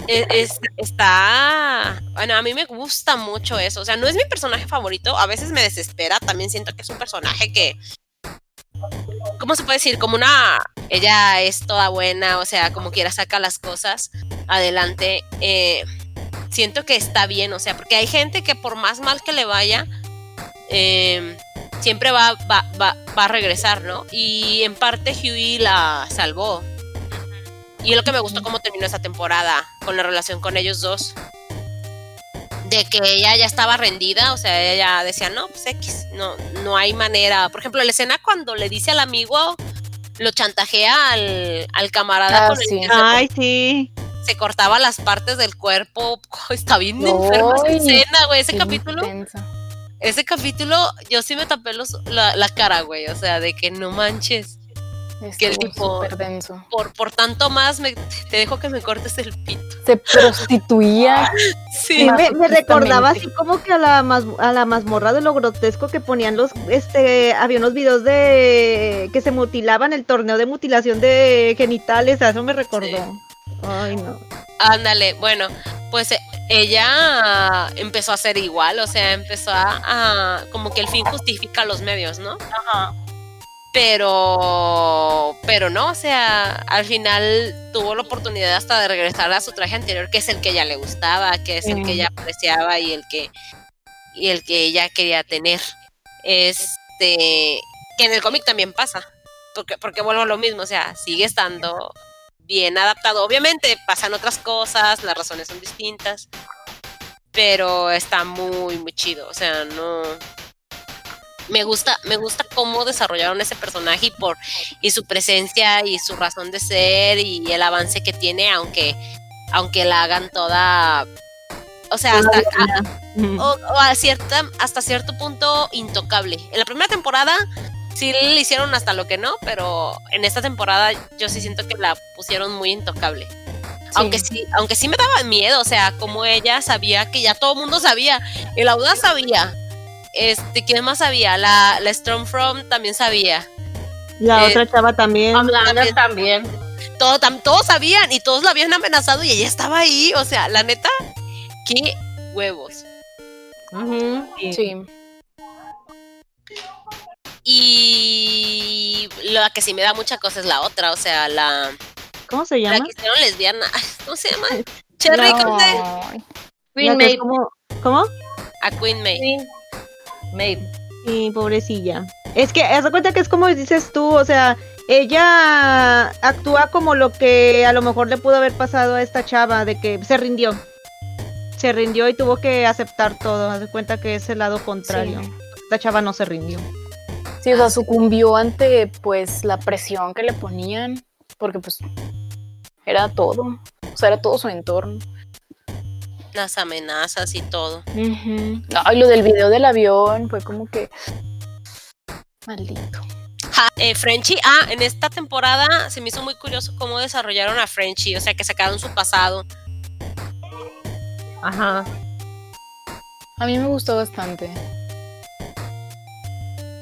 es- es- está. Bueno, a mí me gusta mucho eso. O sea, no es mi personaje favorito. A veces me desespera. También siento que es un personaje que. ¿Cómo se puede decir? Como una. Ella es toda buena. O sea, como quiera saca las cosas adelante. eh, siento que está bien. O sea, porque hay gente que por más mal que le vaya. eh, siempre va, va, va, va a regresar, ¿no? Y en parte Huey la salvó. Y es lo que me gustó cómo terminó esa temporada con la relación con ellos dos. De que ella ya estaba rendida, o sea, ella ya decía, no, pues X, no, no hay manera. Por ejemplo, la escena cuando le dice al amigo, lo chantajea al, al camarada Ah, con el sí. que se, ay, sí. se cortaba las partes del cuerpo. Está bien enferma esa escena, güey. Ese capítulo, intenso. ese capítulo, yo sí me tapé los, la, la cara, güey. O sea, de que no manches. Que el Estuvo tipo- denso. Por, por tanto más, me, te dejo que me cortes el pito. Se prostituía. Sí. Me, me recordaba así como que a la, mas- a la mazmorra de lo grotesco que ponían los, este, había unos videos de que se mutilaban, el torneo de mutilación de genitales, a eso me recordó. Ay, no. Ándale, bueno, pues eh, ella empezó a ser igual, o sea, empezó a, a- como que el fin justifica los medios, ¿no? Pero, pero no, o sea, al final tuvo la oportunidad hasta de regresar a su traje anterior, que es el que ella le gustaba, que es el que Sí. ella apreciaba y el que, y el que ella quería tener. Este, que en el cómic también pasa, porque, porque vuelvo a lo mismo, o sea, sigue estando bien adaptado. Obviamente pasan otras cosas, las razones son distintas, pero está muy, muy chido. O sea, no. Me gusta, me gusta cómo desarrollaron ese personaje y por y su presencia y su razón de ser y el avance que tiene, aunque aunque la hagan toda, o sea, hasta, o, o a cierta, hasta cierto punto intocable. En la primera temporada sí le hicieron hasta lo que no, pero en esta temporada yo sí siento que la pusieron muy intocable. Aunque sí, aunque sí me daba miedo, o sea, como ella sabía que ya todo el mundo sabía, el Audaz sabía, este, ¿quién más sabía? La, la Stormfront también sabía, La Eh, otra chava también. Hablando también. todo, tam- todos sabían y todos la habían amenazado y ella estaba ahí, o sea, la neta, qué huevos. Sí. Y la que sí me da mucha cosa es la otra, o sea, la, ¿Cómo se la llama? que hicieron lesbiana, ¿cómo se llama? Cherry No. Conde. La Queen como- ¿Cómo? A Queen May. Queen Maeve. Sí, pobrecilla. Es que, haz de cuenta que es como dices tú, o sea, ella actúa como lo que a lo mejor le pudo haber pasado a esta chava, de que se rindió. Se rindió y tuvo que aceptar todo. Haz de cuenta que es el lado contrario. Sí. Esta chava no se rindió. Sí, o sea, sucumbió ante pues la presión que le ponían, porque pues era todo, o sea, era todo su entorno. Las amenazas y todo. Ay, lo del video del avión fue como que maldito. Ja, eh, Frenchy, ah, en esta temporada se me hizo muy curioso cómo desarrollaron a Frenchy, o sea, que sacaron su pasado. Ajá. A mí me gustó bastante.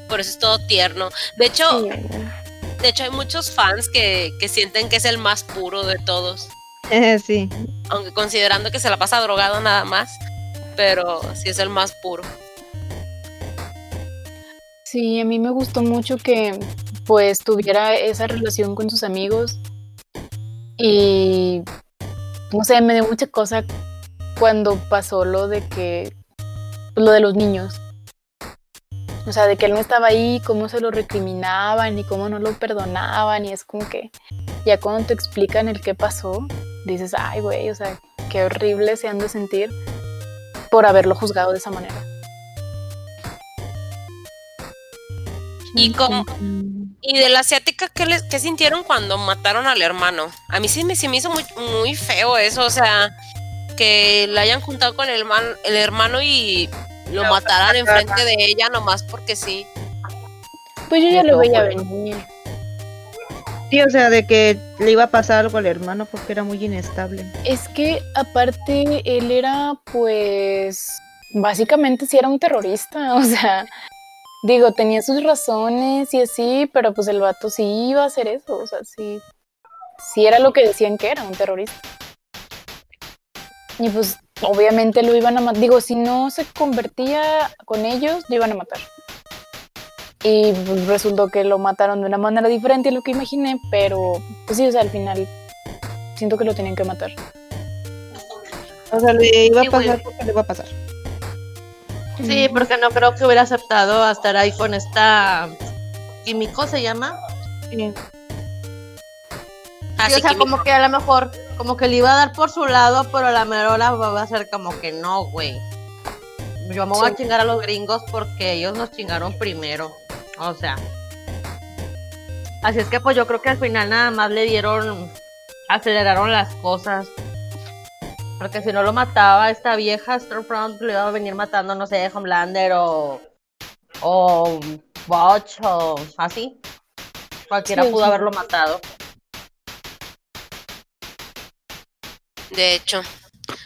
Por eso es todo tierno. De hecho, Sí. de hecho hay muchos fans que, que sienten que es el más puro de todos. Sí. Aunque considerando que se la pasa drogado nada más. Pero sí es el más puro. Sí, a mí me gustó mucho que pues tuviera esa relación con sus amigos y no sé, me dio mucha cosa cuando pasó lo de que lo de los niños. O sea, de que él no estaba ahí, cómo se lo recriminaban y cómo no lo perdonaban y es como que ya cuando te explican el qué pasó, dices, ay, güey, o sea, qué horrible se han de sentir por haberlo juzgado de esa manera. Y como, y de la asiática, ¿qué, les, ¿qué sintieron cuando mataron al hermano? A mí sí me, sí me hizo muy, muy feo eso, o sea, que la hayan juntado con el hermano, el hermano y lo mataran enfrente de ella nomás porque sí. Pues yo ya lo veía venir. Sí, o sea, de que le iba a pasar algo al hermano porque era muy inestable. Es que aparte él era pues básicamente sí era un terrorista, o sea, digo, tenía sus razones y así, pero pues el vato sí iba a hacer eso, o sea, sí, sí era lo que decían que era, un terrorista. Y pues obviamente lo iban a matar, digo, si no se convertía con ellos, lo iban a matar. Y pues, resultó que lo mataron de una manera diferente a lo que imaginé, pero pues sí, o sea, al final siento que lo tenían que matar. O sea, le iba a pasar porque le iba a pasar. Sí, porque no creo que hubiera aceptado estar ahí con esta químico se llama. Sí, Así o sea, como que a lo mejor, como que le iba a dar por su lado, pero la merola va a ser como que no, güey. Yo me voy a chingar a los gringos porque ellos nos chingaron primero. O sea. Así es que pues yo creo que al final nada más le dieron, aceleraron las cosas. Porque si no lo mataba esta vieja, Stormfront le iba a venir matando, no sé, Homelander o, o Botch o así. Cualquiera Sí, pudo sí. haberlo matado. De hecho,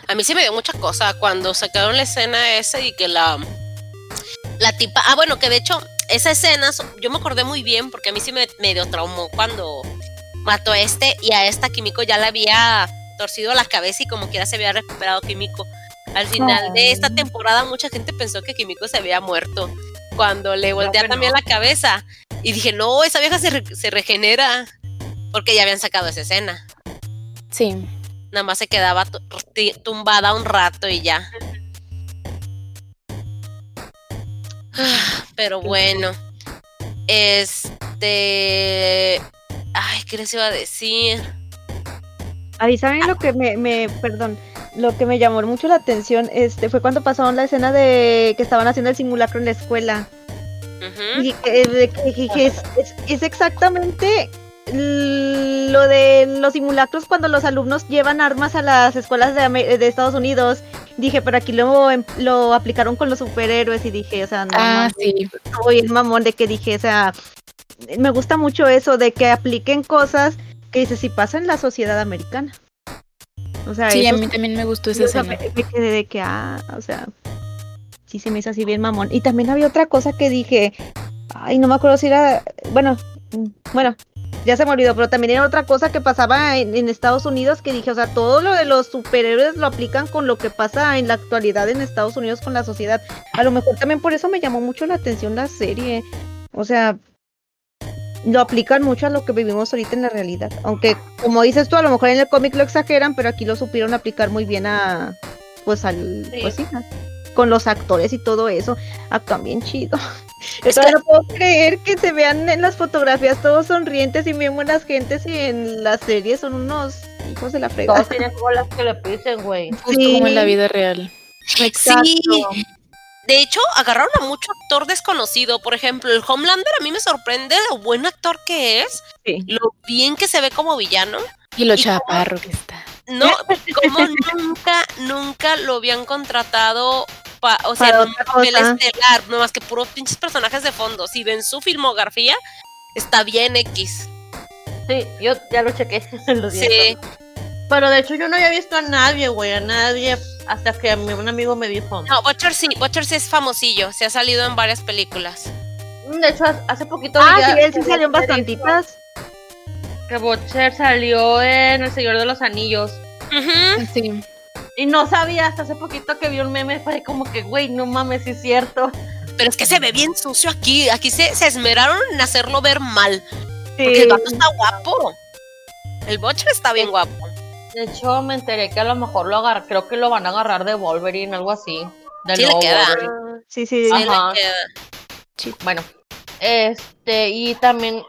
a mí sí me dio mucha cosa cuando sacaron la escena esa y que la la tipa, ah bueno, que de hecho esa escena yo me acordé muy bien porque a mí sí me medio traumó cuando mató a este y a esta Kimiko ya le había torcido la cabeza y como quiera se había recuperado Kimiko. Al final de esta temporada mucha gente pensó que Kimiko se había muerto cuando le voltea también no. la cabeza y dije, "No, esa vieja se, re- se regenera." Porque ya habían sacado esa escena. Sí. Nada más se quedaba tumbada un rato y ya. Pero bueno. Este. Ay, ¿qué les iba a decir? Ahí saben lo que me, me, perdón, lo que me llamó mucho la atención, este, fue cuando pasaron la escena de que estaban haciendo el simulacro en la escuela. Ujú. Y que, que- que- que es, es- es exactamente lo de los simulacros cuando los alumnos llevan armas a las escuelas de, Estados Unidos. Dije, pero aquí lo, em- lo aplicaron con los superhéroes y dije, o sea, no, Ah, sí. soy el mamón de que dije, o sea, me gusta mucho eso de que apliquen cosas que dice si pasa en la sociedad americana. O sea, Sí, a mí también me gustó esa escena. me, me quedé de que, ah, o sea, sí se me hizo así bien mamón. Y también había otra cosa que dije, ay, no me acuerdo si era, bueno, mm, bueno, ya se me olvidó, pero también era otra cosa que pasaba en, en Estados Unidos que dije, o sea, todo lo de los superhéroes lo aplican con lo que pasa en la actualidad en Estados Unidos con la sociedad. A lo mejor también por eso me llamó mucho la atención la serie. O sea, lo aplican mucho a lo que vivimos ahorita en la realidad. Aunque, como dices tú, a lo mejor en el cómic lo exageran, pero aquí lo supieron aplicar muy bien a, pues al, Sí. pues sí, a- con los actores y todo eso. Actúan bien chido. Todavía no puedo creer que se vean en las fotografías todos sonrientes y bien buenas gentes y en las series son unos hijos de la fregada. Todos tienen colas que le pisen, güey. Justo Sí. como en la vida real. Exacto. Sí. De hecho, agarraron a mucho actor desconocido. Por ejemplo, el Homelander a mí me sorprende lo buen actor que es, Sí. lo bien que se ve como villano. Y lo chaparro que está. No, como nunca, nunca lo habían contratado, pa- o sea, un papel cosa. estelar, no más que puros pinches personajes de fondo. Si ven su filmografía, está bien X. Sí, yo ya lo chequé. lo Sí. siento. Pero de hecho yo no había visto a nadie, güey, a nadie. Hasta que un amigo me dijo. No, Butcher sí, Butcher sí es famosillo, se ha salido en varias películas. De hecho, hace poquito. Ah, sí, él sí que salió en bastantitas. Que Butcher salió en El Señor de los Anillos. Sí. Y no sabía hasta hace poquito que vi un meme. Fue como que, güey, no mames, sí es cierto. Pero es que se ve bien sucio aquí. Aquí se, se esmeraron en hacerlo ver mal. Porque Sí. el vato está guapo. El Butcher está bien guapo. De hecho, me enteré que a lo mejor lo agarrar, creo que lo van a agarrar de Wolverine, algo así. Sí le queda. Wolverine. Sí, sí. Sí, le Ajá. queda. Bueno, este, y también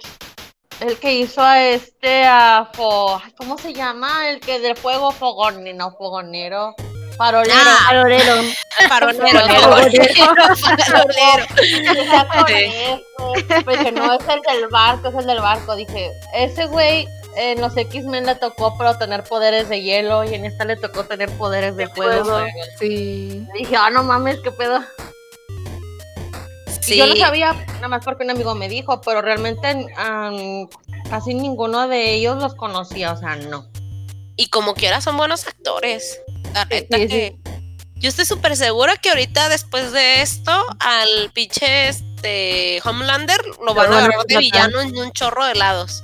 el que hizo a este, a Fo- ¿cómo se llama? El que del fuego fogón, no fogonero, farolero. Ah, Farolero. Farolero. Farolero. Pues que no es el del barco, es el del barco. Dije, ese güey en los X-Men le tocó pero tener poderes de hielo y en esta le tocó tener poderes de fuego. fuego. Sí. Dije, ah, no mames, qué pedo. Sí. Yo no sabía, nada más porque un amigo me dijo, pero realmente am, casi ninguno de ellos los conocía, o sea, no. Y como quiera son buenos actores. La Sí, neta sí, que- Yo estoy súper segura que ahorita después de esto al pinche este Homelander lo van a agarrar de villano en un chorro de lados.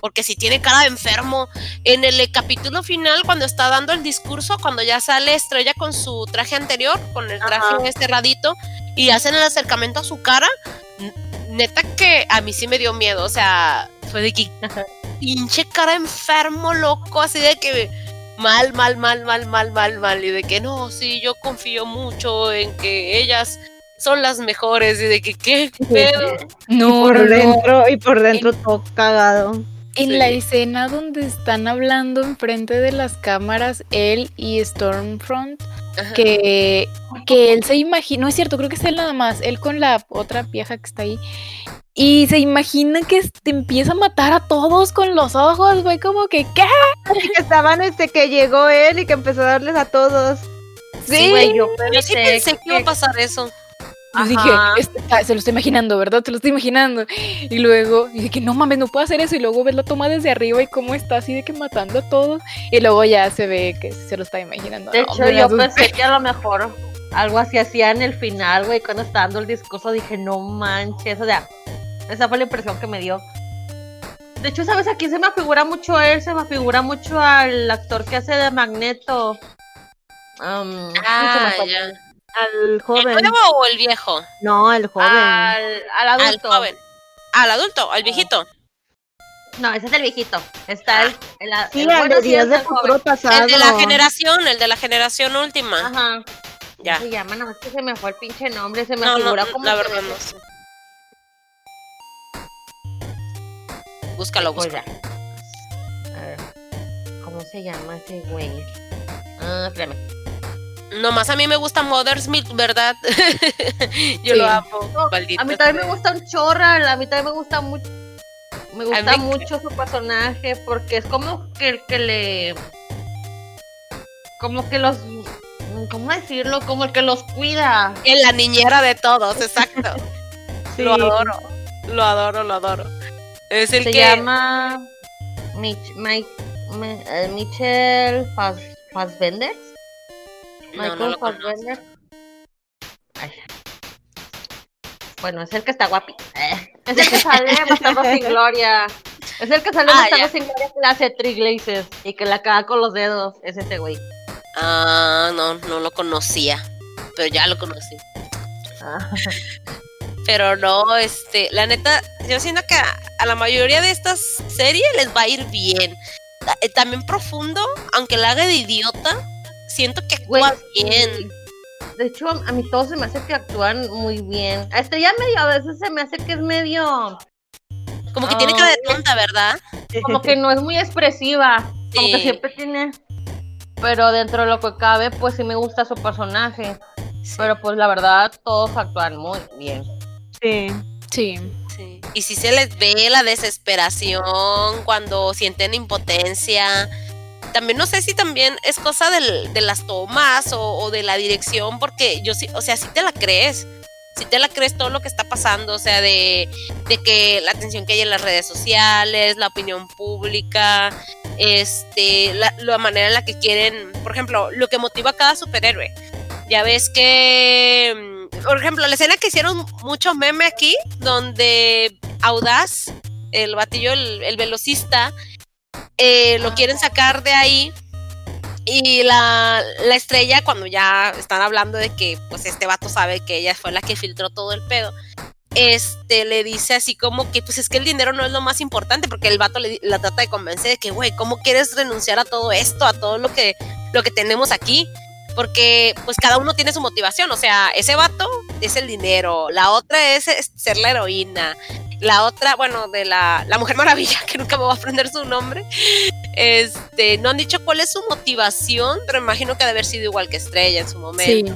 Porque si tiene cara de enfermo. En el eh, capítulo final, cuando está dando el discurso, cuando ya sale Estrella con su traje anterior, con el traje Ajá. cerradito, y hacen el acercamiento a su cara, neta que a mí sí me dio miedo. O sea, fue de que pinche cara enfermo, loco, así de que mal, mal, mal, mal, mal, mal, mal, y de que no, sí, yo confío mucho en que ellas son las mejores, y de que qué pedo. No, Por no, no. dentro y por dentro todo cagado. En Sí. la escena donde están hablando enfrente de las cámaras, él y Stormfront, Ajá. que, que él se imagina, no es cierto, creo que es él nada más, él con la otra vieja que está ahí, y se imagina que te empieza a matar a todos con los ojos, güey, como que, ¿qué? Y que estaban este que llegó él y que empezó a darles a todos. Sí, güey, yo Yo sí pensé que iba a pasar eso. Yo dije, Ajá. este- ah, se lo estoy imaginando, ¿verdad? Se lo estoy imaginando. Y luego dije que no mames, no puedo hacer eso. Y luego ves la toma desde arriba y cómo está así de que matando a todos. Y luego ya se ve que se lo está imaginando. De No, hecho, yo pensé que a lo mejor algo así hacía en el final, güey, cuando estaba dando el discurso, dije, no manches, o sea, esa fue la impresión que me dio. De hecho, ¿sabes? Aquí se me figura mucho a él, se me figura mucho al actor que hace de Magneto. Am, Ah, ya. Al ¿El joven. nuevo o el viejo? No, el joven. Al, al Al adulto. joven. Al adulto, al viejito. No, ese es el viejito. Está el, el, sí, el bueno de sí Días es de el futuro joven. pasado. El de la generación, el de la generación última. Ajá. Ya. Se llama, nada más que se me fue el pinche nombre, se me No, no, figura como la verdad no sé. Búscalo, Pues búscalo. ya. A ver, ¿Cómo se llama ese güey? Ah, espérame. Nomás a mí me gusta Mother's Milk, ¿verdad? Yo Sí. lo amo. No, a mí también me gusta un chorral, a mí también me gusta mucho. Me gusta mí- mucho su personaje porque es como que, que le. Como que los. ¿Cómo decirlo? Como el que los cuida. Es la niñera de todos, exacto. Sí. Lo adoro. Lo adoro, lo adoro. Es el Se que. llama. Mich, Mike, eh, Michel Fas, Fassbender. Michael no. Fassbender. Bueno, es el que está guapi. Eh, Es el que sale en Bastardos sin Gloria. Es el que sale Ah, Bastardos sin Gloria que le hace triglaces y que la caga con los dedos. Es ese güey. Ah, no, no lo conocía. Pero ya lo conocí. Ah, Pero no, este, la neta, yo siento que a, a la mayoría de estas series les va a ir bien. Eh, También profundo, aunque la haga de idiota, siento que Güey, actúa bien. de hecho, a mí todo se me hace que actúan muy bien. A Estrella medio, a veces se me hace que es medio, Como que tiene cara de tonta, ¿verdad? como que no es muy expresiva, como que Sí. siempre tiene, pero dentro de lo que cabe, pues sí me gusta su personaje. Sí, Pero pues la verdad, todos actúan muy bien. Sí. Sí. sí. Y si se les ve la desesperación cuando sienten impotencia. También no sé si también es cosa del- de las tomas o, de la dirección, porque yo sí, o sea, sí te la crees. Si te la crees todo lo que está pasando, o sea, de, de que la atención que hay en las redes sociales, la opinión pública, este, la, la manera en la que quieren, por ejemplo, lo que motiva a cada superhéroe. Ya ves que, mm, por ejemplo, la escena que hicieron mucho meme aquí, donde Audaz, el batillo, el, el velocista, eh, lo quieren sacar de ahí. Y la, la estrella, cuando ya están hablando de que pues este vato sabe que ella fue la que filtró todo el pedo, este le dice así como que pues es que el dinero no es lo más importante, porque el vato le, la trata de convencer de que, güey, ¿cómo quieres renunciar a todo esto, a todo lo que, lo que tenemos aquí? Porque pues cada uno tiene su motivación, o sea, ese vato es el dinero, la otra es ser la heroína, la otra, bueno, de la, la Mujer Maravilla, que nunca me voy a aprender su nombre, este, no han dicho cuál es su motivación, pero imagino que ha de haber sido igual que Estrella en su Sí. momento.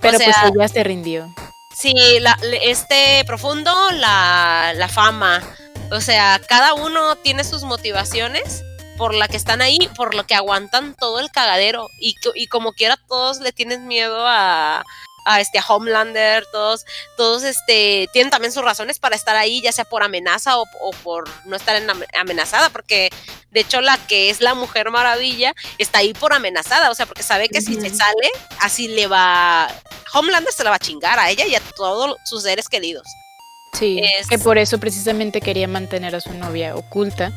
Pero sea- pues ella se rindió. Sí, la- este profundo, la, la fama. O sea, cada uno tiene sus motivaciones por la que están ahí, por lo que aguantan todo el cagadero. Y, y como quiera, todos le tienen miedo a, a este a Homelander, todos, todos este, tienen también sus razones para estar ahí, ya sea por amenaza o, o por no estar en ame- amenazada, porque de hecho la que es la Mujer Maravilla está ahí por amenazada, o sea, porque sabe que si se sale, así le va, Homelander se la va a chingar a ella y a todos sus seres queridos. Sí. Es- Que por eso precisamente quería mantener a su novia oculta.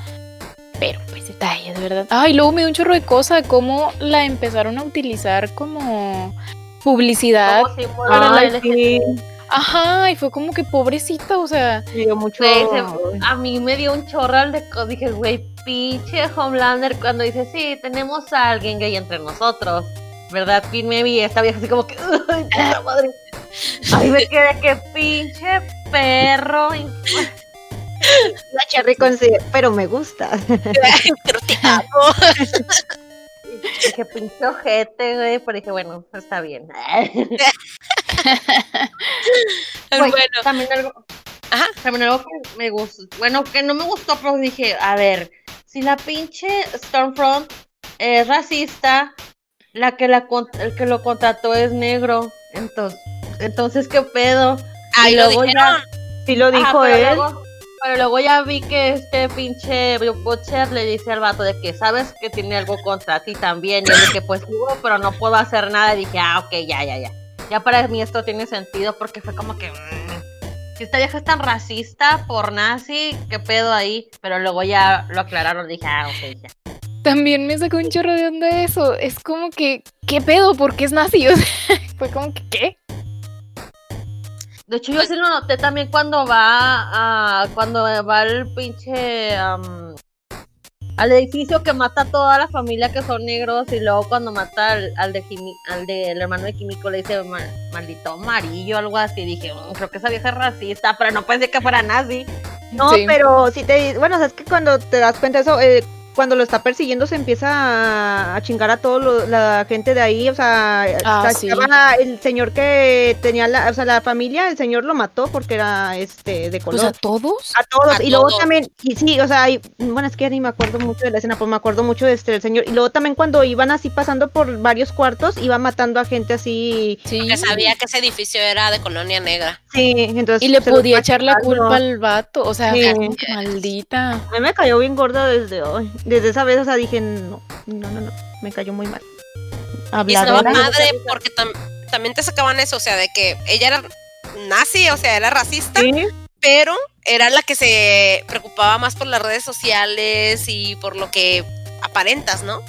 Pero pues detalles, de verdad. Ay, luego me dio un chorro de cosa, cómo la empezaron a utilizar como publicidad. La Ay, sí. Ajá, y fue como que pobrecita, o sea, Me dio mucho. Se- a mí me dio un chorral de cosas. Dije, güey, pinche Homelander. Cuando dice, sí, tenemos a alguien gay entre nosotros. ¿Verdad? Pin me vi esta vieja así como que, ay, puta madre. Ahí me quedé que pinche perro. Y- La Cherry consigue, pero me gusta. Pero te amo. Dije, pinche ojete, güey. Pero dije, bueno, está bien. Bueno, También algo. Ajá. También algo que me gustó. Bueno, que no me gustó, pero dije, a ver, si la pinche Stormfront es racista, la que la el que lo contrató es negro. Entonces, entonces ¿qué pedo? ahí y lo luego ya- dijeron. Sí lo dijo él. luego- pero luego ya vi que este pinche Butcher le dice al vato de que sabes que tiene algo contra ti también. Y yo dije, pues seguro, pero no puedo hacer nada. Y dije, ah, ok, ya, ya, ya. Ya para mí esto tiene sentido porque fue como que. mm, si esta vieja es tan racista por nazi, ¿qué pedo ahí? Pero luego ya lo aclararon. Dije, ah, ok, ya. también me sacó un chorro de onda eso. Es como que, ¿qué pedo? ¿Por qué es nazi? O sea, fue como que, ¿qué? De hecho, yo sí lo noté también cuando va a. Cuando va el pinche. al edificio que mata a toda la familia que son negros y luego cuando mata al, al de al del hermano de Químico le dice "Ma- maldito amarillo algo así dije "Mm, creo que esa vieja es racista pero no pensé que fuera nazi No, Sí. pero sí te. Bueno, es que cuando te das cuenta de eso, eh, cuando lo está persiguiendo, se empieza a, a chingar a toda la gente de ahí. O sea, Ah, sí. el señor que tenía la. O sea, la familia, el señor lo mató porque era este de O color. ¿todos? a todos. a y luego todos. también, y sí, o sea, y- bueno, es que ni me acuerdo mucho de la escena, pues me acuerdo mucho de este el señor. Y luego también cuando iban así pasando por varios cuartos, iba matando a gente así. Sí. Que sabía que ese edificio era de colonia negra. Sí, entonces. Y le podía echar la culpa al vato. O sea, Sí. maldita. A mí me cayó bien gorda desde hoy. Desde esa vez, o sea, dije, no, no, no, no, me cayó muy mal. Y estaba Habladora. madre porque tam- también te sacaban eso, o sea, de que ella era nazi, o sea, era racista, Sí, pero era la que se preocupaba más por las redes sociales y por lo que aparentas, ¿no?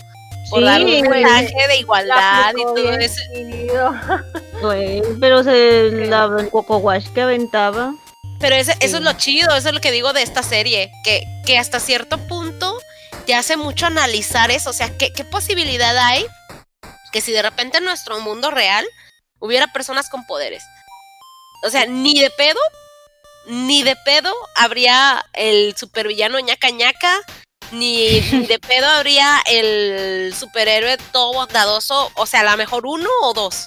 Por Sí, dar un mensaje de igualdad y todo eso. güey, pero se la el coco wash que aventaba. Pero ese- eso es lo chido, eso es lo que digo de esta serie, que, que hasta cierto punto te hace mucho analizar eso, o sea, ¿qué, posibilidad hay que si de repente en nuestro mundo real hubiera personas con poderes. O sea, ni de pedo, ni de pedo habría el supervillano ñaca ñaca, ni, ni de pedo habría el superhéroe todo bondadoso, o sea, a lo mejor uno o dos.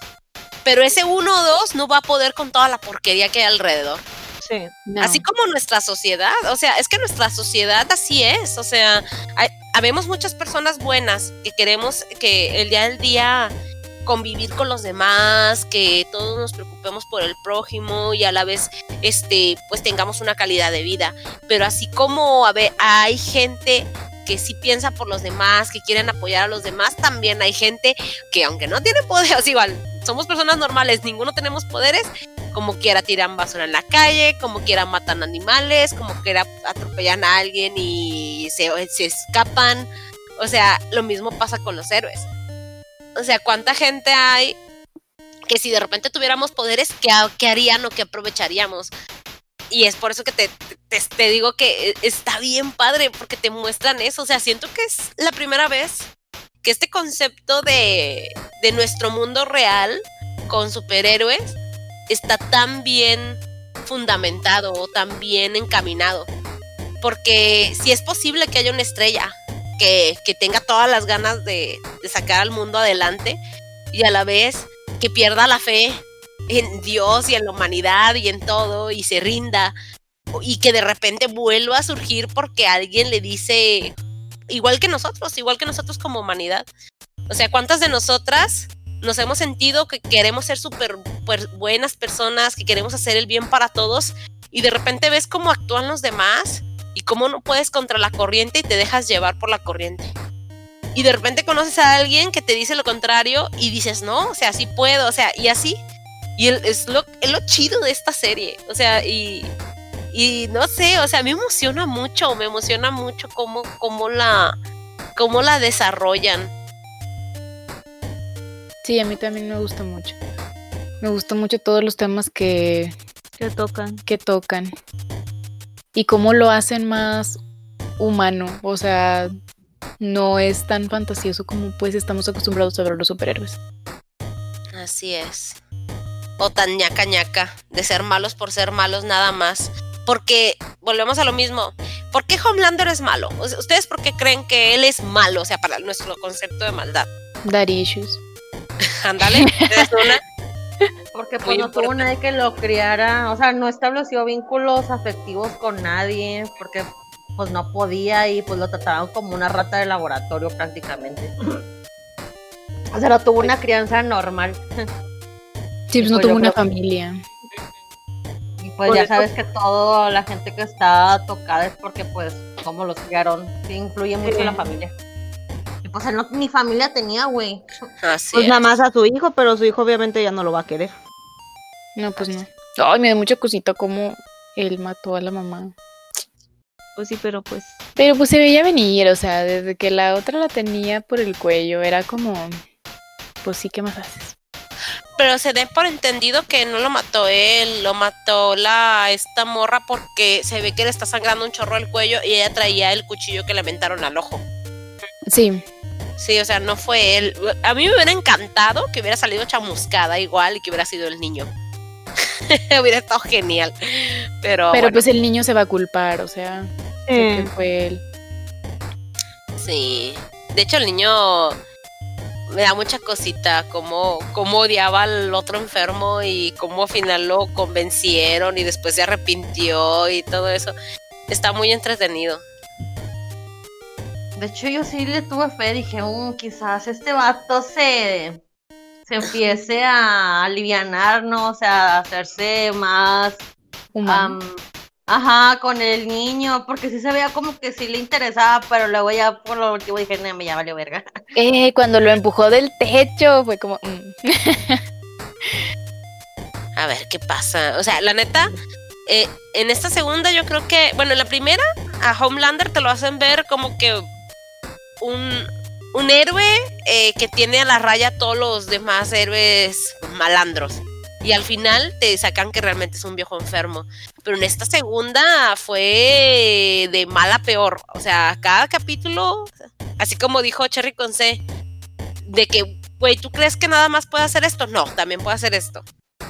Pero ese uno o dos no va a poder con toda la porquería que hay alrededor. Sí. No. Así como nuestra sociedad, o sea, es que nuestra sociedad así es, o sea, hay, habemos muchas personas buenas que queremos que el día del día convivir con los demás, que todos nos preocupemos por el prójimo y a la vez este pues tengamos una calidad de vida, pero así como a ver, hay gente que sí piensa por los demás, que quieren apoyar a los demás, también hay gente que aunque no tiene poderes, igual somos personas normales, ninguno tenemos poderes, como quiera tiran basura en la calle, como quiera matan animales, como quiera atropellan a alguien y se, escapan. O sea, lo mismo pasa con los héroes. O sea, ¿cuánta gente hay que si de repente tuviéramos poderes, ¿qué, qué harían o qué aprovecharíamos? Y es por eso que te, te, te digo que está bien padre, porque te muestran eso. O sea, siento que es la primera vez que este concepto de, de nuestro mundo real con superhéroes está tan bien fundamentado o tan bien encaminado. Porque si es posible que haya una estrella que, que tenga todas las ganas de, de sacar al mundo adelante y a la vez que pierda la fe en Dios y en la humanidad y en todo y se rinda y que de repente vuelva a surgir porque alguien le dice igual que nosotros, igual que nosotros como humanidad. O sea, ¿cuántas de nosotras nos hemos sentido que queremos ser súper pues, buenas personas, que queremos hacer el bien para todos y de repente ves cómo actúan los demás y cómo no puedes contra la corriente y te dejas llevar por la corriente? Y de repente conoces a alguien que te dice lo contrario y dices, no, o sea, sí puedo, o sea, y así. Y es, lo, es lo chido de esta serie, o sea, y, y no sé, o sea, me emociona mucho, me emociona mucho cómo, cómo, la, cómo la desarrollan. Sí, a mí también me gusta mucho. Me gustan mucho todos los temas que, Que tocan. que tocan. Y cómo lo hacen más humano. O sea, no es tan fantasioso como pues estamos acostumbrados a ver los superhéroes. Así es. O tan ñaca ñaca, de ser malos por ser malos nada más. Porque volvemos a lo mismo. ¿Por qué Homelander es malo? ¿Ustedes por qué creen que él es malo? O sea, para nuestro concepto de maldad. Daddy issues. Ándale, es una. Porque Muy pues no tuvo nadie que lo criara, o sea, no estableció vínculos afectivos con nadie, porque pues no podía y pues lo trataban como una rata de laboratorio prácticamente. O sea, no tuvo una crianza normal. Sí, pues no Pues tuvo una familia. Pues Por ya eso- sabes que toda la gente que está tocada es porque pues cómo los criaron, sí influye mucho Sí. la familia. Y pues él no, ni familia tenía, güey. Así Pues es. nada más a su hijo, pero su hijo obviamente ya no lo va a querer. No, pues no. Ay, me da mucha cosita cómo él mató a la mamá. Pues sí, pero pues. Pero pues se veía venir, o sea, desde que la otra la tenía por el cuello, era como, pues sí, ¿qué más haces? Pero se dé por entendido que no lo mató él, lo mató la esta morra porque se ve que le está sangrando un chorro el cuello y ella traía el cuchillo que le aventaron al ojo. Sí, Sí, o sea, no fue él. A mí me hubiera encantado que hubiera salido chamuscada igual y que hubiera sido el niño. hubiera estado genial. Pero, pero bueno, pues el niño se va a culpar, o sea, que fue él. sí. De hecho, el niño me da mucha cosita, como cómo odiaba al otro enfermo y cómo al final lo convencieron y después se arrepintió y todo eso. Está muy entretenido. De hecho, yo sí le tuve fe, dije, "Mm, quizás este vato se, se empiece a alivianar, ¿no? O sea, a hacerse más, Humano. am, ajá, con el niño, porque sí se veía como que sí le interesaba, pero luego ya por lo último dije, no, ya valió verga. Eh, cuando lo empujó del techo, fue como, mm. A ver qué pasa. O sea, la neta, eh, en esta segunda yo creo que, bueno, en la primera, a Homelander te lo hacen ver como que un, un héroe eh, que tiene a la raya a todos los demás héroes malandros. Y al final te sacan que realmente es un viejo enfermo. Pero en esta segunda fue de mal a peor. O sea, cada capítulo, así como dijo Cherry con C, de que güey, ¿tú crees que nada más puede hacer esto? No, también puede hacer esto.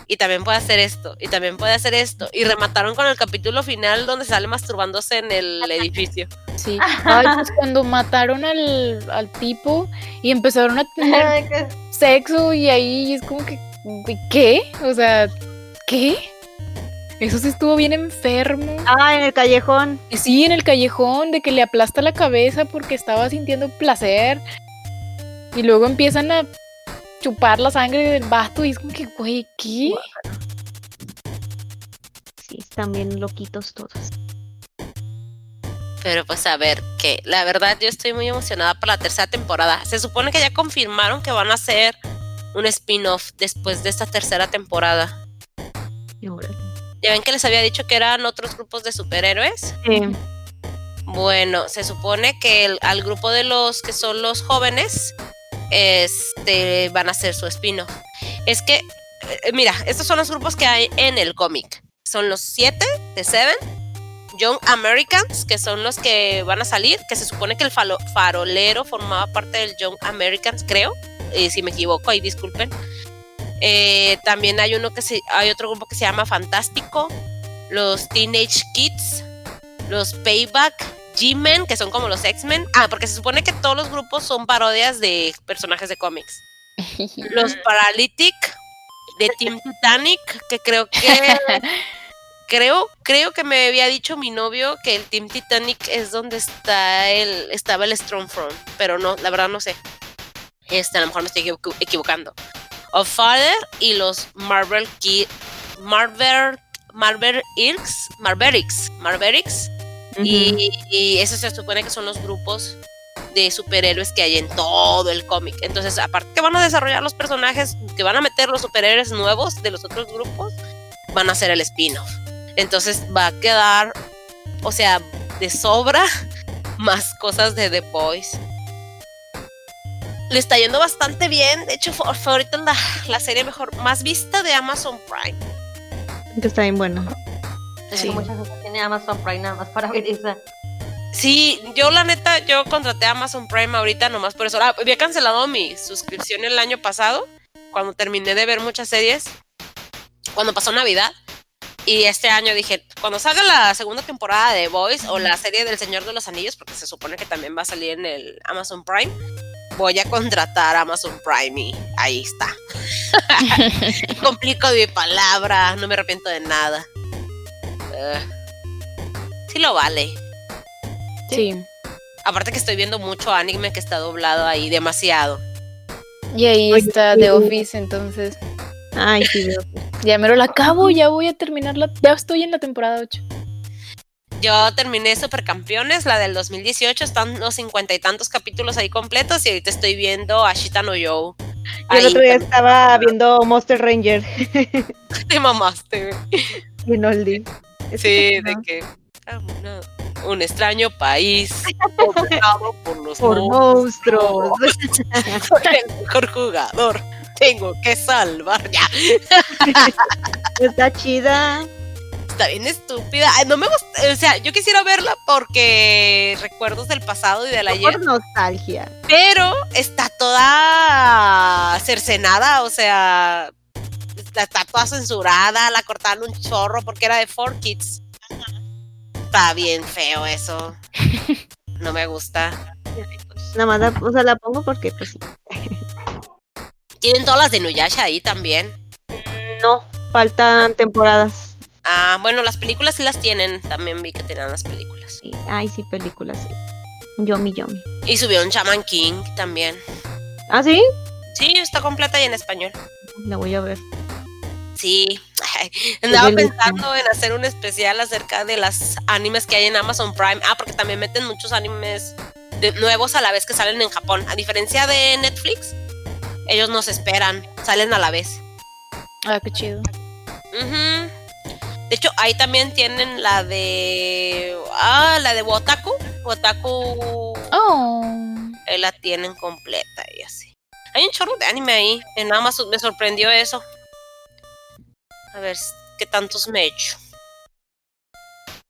Y también puede hacer esto. Y también puede hacer esto. Y remataron con el capítulo final donde sale masturbándose en el edificio. Sí. Ay, pues cuando mataron al, al tipo y empezaron a tener sexo y ahí es como que, ¿qué? O sea, ¿qué? Eso sí estuvo bien enfermo. Ah, en el callejón. Sí, en el callejón, de que le aplasta la cabeza porque estaba sintiendo placer. Y luego empiezan a chupar la sangre del vato y es como que, güey, ¿qué? Sí, están bien loquitos todos. Pero pues a ver, que la verdad yo estoy muy emocionada para la tercera temporada. Se supone que ya confirmaron que van a hacer un spin-off después de esta tercera temporada. Ya ven que les había dicho que eran otros grupos de superhéroes. Sí. Bueno, se supone que el- al grupo de los que son los jóvenes, este, van a hacer su spin-off. Es que, eh, mira, estos son los grupos que hay en el cómic. Son los siete de Seven, Young Americans, que son los que van a salir, que se supone que el falo- farolero formaba parte del Young Americans, creo. Y si me equivoco, ahí disculpen. Eh, también hay uno que se, hay otro grupo que se llama Fantástico, los Teenage Kids, los Payback, G-Men, que son como los X-Men. Ah, porque se supone que todos los grupos son parodias de personajes de cómics. Los Paralytic, de Team Titanic, que creo que. creo, creo que me había dicho mi novio que el Team Titanic es donde está el, estaba el Stormfront, pero no, la verdad no sé. Este, a lo mejor me estoy equivo- equivocando. Of Father y los Marvel Ki- Marvel Marvel Irks, Marverix, Marverix. Y, y eso se supone que son los grupos de superhéroes que hay en todo el cómic. Entonces, aparte que van a desarrollar los personajes, que van a meter los superhéroes nuevos de los otros grupos, van a hacer el spin-off. Entonces va a quedar, o sea, de sobra más cosas de The Boys. Le está yendo bastante bien. De hecho, fue, fue ahorita la, la serie mejor, más vista de Amazon Prime. Que está bien bueno. Sí. Mucha gente tiene Amazon Prime nada más para ver esa. Sí, yo la neta, yo contraté a Amazon Prime ahorita nomás por eso. Ah, había cancelado mi suscripción el año pasado, cuando terminé de ver muchas series, cuando pasó Navidad. Y este año dije, cuando salga la segunda temporada de Boys o la serie del Señor de los Anillos, porque se supone que también va a salir en el Amazon Prime, voy a contratar a Amazon Prime y ahí está. Complico mi palabra, no me arrepiento de nada. Uh, sí lo vale. Sí. Aparte que estoy viendo mucho anime que está doblado ahí demasiado. Y ahí Oye, está. The Office, entonces Ay, sí, ya me lo acabo, ya voy a terminarla. Ya estoy en la temporada 8. Yo terminé Supercampeones, la del 2018, están los cincuenta y tantos capítulos ahí completos y ahorita estoy viendo Ashita no Yo. Yo el otro día estaba viendo Monster Ranger te mamaste. güey. y en oldie. Sí, de que una- un extraño país poblado por los Por monstruos. monstruos. Soy el mejor jugador. Tengo que salvar ya. Está chida. Está bien estúpida. Ay, no me gusta. O sea, yo quisiera verla porque recuerdos del pasado y del ayer. Por nostalgia. pero está toda cercenada, o sea, está, toda censurada, la cortaron un chorro porque era de 4Kids. Está bien feo eso. No me gusta. Nada más la, o sea, la pongo porque pues sí. Tienen todas las de Nuyasha ahí también. No, faltan temporadas. Ah, bueno, las películas sí las tienen. También vi que tenían las películas. Sí. Ay, sí, películas, sí. Yomi Yomi. Y subió un Shaman King también. ¿Ah, sí? Sí, está completa y en español. La voy a ver. Sí, andaba Delicia. pensando en hacer un especial acerca de las animes que hay en Amazon Prime. Ah, porque también meten muchos animes de- nuevos a la vez que salen en Japón. A diferencia de Netflix, ellos nos esperan, salen a la vez. Ah, qué chido. De hecho, ahí también tienen la de. Ah, la de Wotaku. Wotaku. Oh. Ahí la tienen completa y así. Hay un chorro de anime ahí. En Amazon me sorprendió eso. A ver qué tantos me he hecho.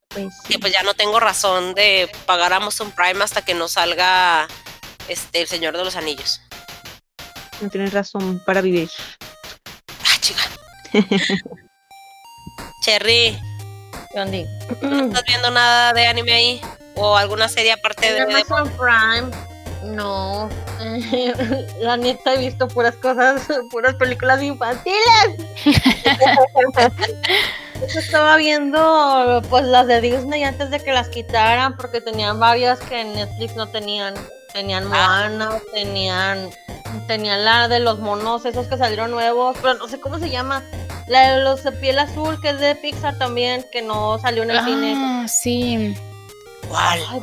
Pues que pues ya no tengo razón de pagar Amazon Prime hasta que no salga este El Señor de los Anillos. No tienes razón para vivir. Ah, chica. Cherry. ¿no estás viendo nada de anime ahí? ¿O alguna serie aparte de, de- Amazon Prime, no. La neta he visto puras cosas, puras películas infantiles. Yo estaba viendo pues las de Disney antes de que las quitaran porque tenían varias que en Netflix no tenían. Tenían Ah. Moana, tenían tenían la de los monos esos que salieron nuevos, pero no sé cómo se llama. La de los de piel azul que es de Pixar también que no salió en el cine. Ah, sí. ¿Cuál? Ay.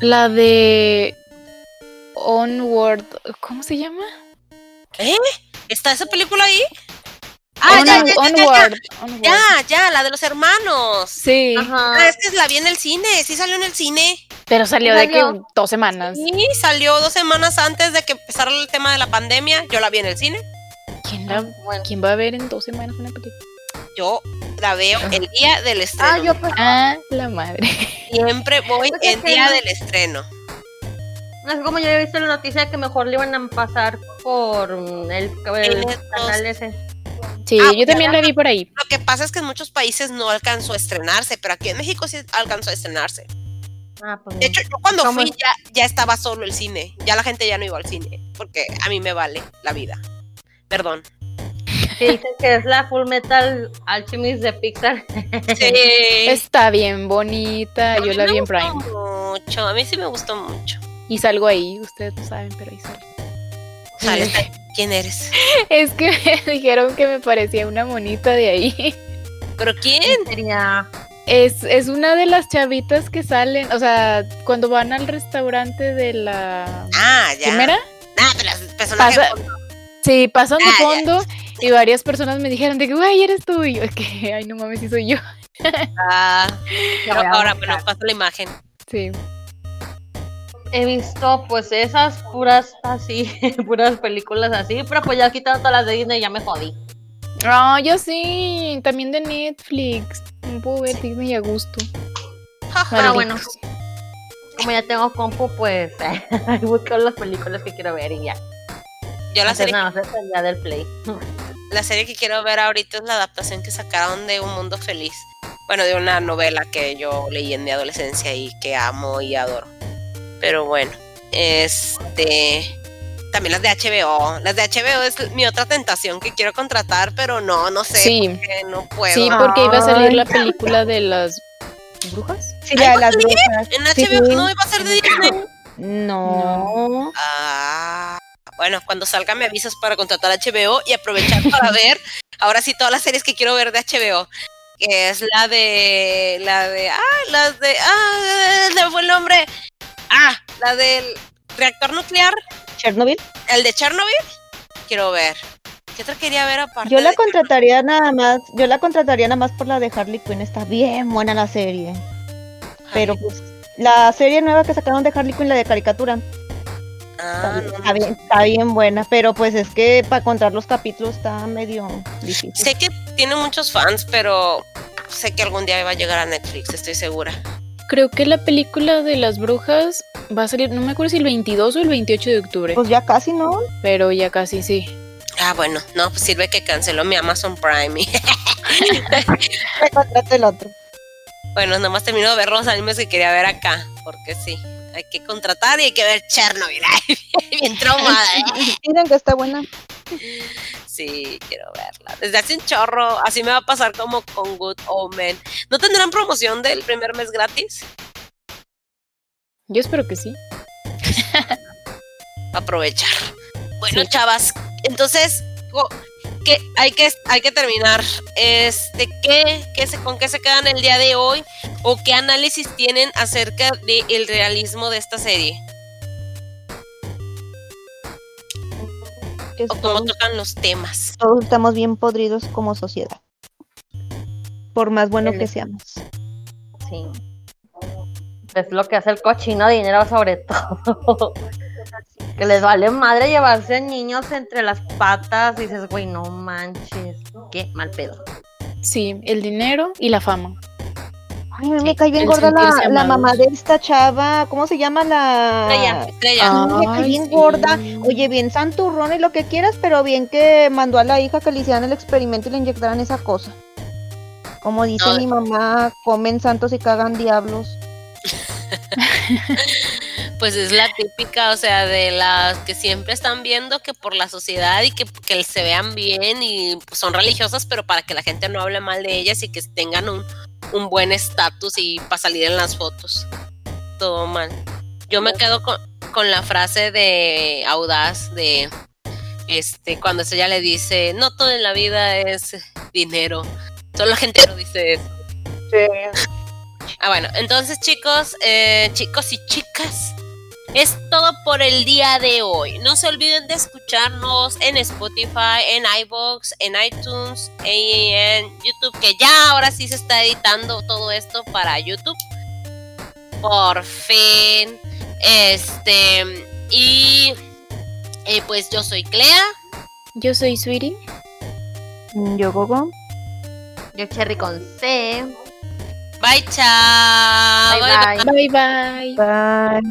La de Onward. ¿Cómo se llama? ¿Eh? ¿Está esa película ahí? Ah, On- ya, ya, ya, ya, ya. Onward. Onward. Ya, ya, la de los hermanos. Sí, Ajá. Ah, es que la vi en el cine, sí salió en el cine. pero salió de que Salió. dos semanas. Sí, salió dos semanas antes de que empezara el tema de la pandemia. Yo la vi en el cine. ¿Quién, la- Bueno. quién va a ver en dos semanas una película? Yo la veo el día del estreno. Ah, yo pues, Ah, la madre. Siempre voy Pues es el día no- del estreno. no sé cómo yo había visto la noticia de que mejor le iban a pasar por el, el canal ese. Sí, Ah, yo también la vi por ahí. Lo que pasa es que en muchos países no alcanzó a estrenarse, pero aquí en México sí alcanzó a estrenarse. Ah, pues De hecho, yo cuando ¿Cómo fui ya, ya estaba solo el cine. Ya la gente ya no iba al cine, porque a mí me vale la vida. Perdón. Que dicen que es la Full Metal Alchemist de Pixar. Sí. Está bien bonita. A Yo la me vi en gustó Prime. Mucho, a mí sí me gustó mucho. Y salgo ahí. Ustedes saben, pero ahí salgo. ¿Quién eres? Es que me dijeron que me parecía una monita de ahí. ¿Pero quién? Sería. Es, es una de las chavitas que salen, o sea, cuando van al restaurante de la Ah, ya. primera, Ah, pero Pasa- de fondo. Sí, pasan de Ah, ya. fondo y varias personas me dijeron de que, güey, eres tú. Y yo, es que, ay, no mames, sí soy yo. Ah, a ahora, bueno, pasa la imagen. Sí. He visto pues esas puras así, puras películas así, pero pues ya quitaron todas las de Disney y ya me jodí. Ah, yo sí, también de Netflix. No puedo ver Disney a gusto. Pero bueno, Malditos. como ya tengo compu, pues busco las películas que quiero ver y ya. Yo la serie, el día del play. la serie que quiero ver ahorita es la adaptación que sacaron de Un Mundo Feliz. Bueno, de una novela que yo leí en mi adolescencia y que amo y adoro. Pero bueno, este... También las de HBO. Las de HBO es mi otra tentación que quiero contratar, pero no, no sé. Sí. porque no puedo. Sí, porque iba a salir la película de las brujas. Sí, la de las brujas. En Sí. HBO no iba a ser de Disney. No. Ah, bueno, cuando salga me avisas para contratar HBO y aprovechar para ver ahora sí todas las series que quiero ver de HBO. Que es la de. La de. Ah, las de. Ah, me fue el nombre. Ah, la del reactor nuclear. Chernobyl. El de Chernobyl. Quiero ver. ¿Qué otra quería ver aparte? Yo la contrataría nada más, yo la contrataría nada más por la de Harley Quinn, está bien buena la serie. Pero pues la serie nueva que sacaron de Harley Quinn, la de caricatura, Ah, está, no, está bien, está bien buena, pero pues es que para contar los capítulos está medio difícil. Sé que tiene muchos fans, pero sé que algún día va a llegar a Netflix, estoy segura. Creo que la película de las brujas va a salir, no me acuerdo si el 22 o el 28 de octubre, Pues ya casi, ¿no? pero ya casi sí. Ah, bueno, no, pues sirve que canceló mi Amazon Prime. Me el otro. bueno, nomás termino de ver los animes que quería ver acá, porque sí, hay que contratar y hay que ver Chernobyl. Ay, Bien traumada, ¿eh? Miren que está buena. Sí, quiero verla. Desde hace un chorro, así me va a pasar como con Good Omen. ¿No tendrán promoción del primer mes gratis? Yo espero que sí. aprovechar. Bueno, Sí. chavas, entonces, ¿qué, hay, que, hay que terminar. Este, ¿qué, qué se, ¿Con qué se quedan el día de hoy? ¿O qué análisis tienen acerca del realismo de esta serie? ¿O cómo tocan los temas? todos estamos bien podridos como sociedad. Por más bueno que seamos. Sí. Es lo que hace el cochino dinero sobre todo. que les vale madre llevarse niños entre las patas y dices, güey, no manches. Qué mal pedo. Sí, el dinero y la fama. Ay, mí Sí, me cae bien gorda la, la mamá de esta chava. ¿Cómo se llama la? Estrella, estrella. Ah, me cae Ay, bien sí. gorda. Oye, bien santurrón y lo que quieras, pero bien que mandó a la hija que le hicieran el experimento y le inyectaran esa cosa. Como dice No. mi mamá, comen santos y cagan diablos. Pues es la típica, o sea, de las que siempre están viendo que por la sociedad y que, que se vean bien y pues, son religiosas, pero para que la gente no hable mal de ellas y que tengan un, un buen estatus y para salir en las fotos. Todo mal. Yo me quedo con, con la frase de Audaz de este cuando ella le dice, no todo en la vida es dinero. Solo la gente no dice eso. Ah, bueno, entonces chicos, eh, chicos y chicas, es todo por el día de hoy. No se olviden de escucharnos en Spotify, en iBox, en iTunes y en YouTube, que ya ahora sí se está editando todo esto para YouTube. Por fin. Este, y eh, pues yo soy Clea. Yo soy Sweetie. Yo, Gogo. Yo cherry con C. Bye, chao. Bye, bye. Bye bye. Bye.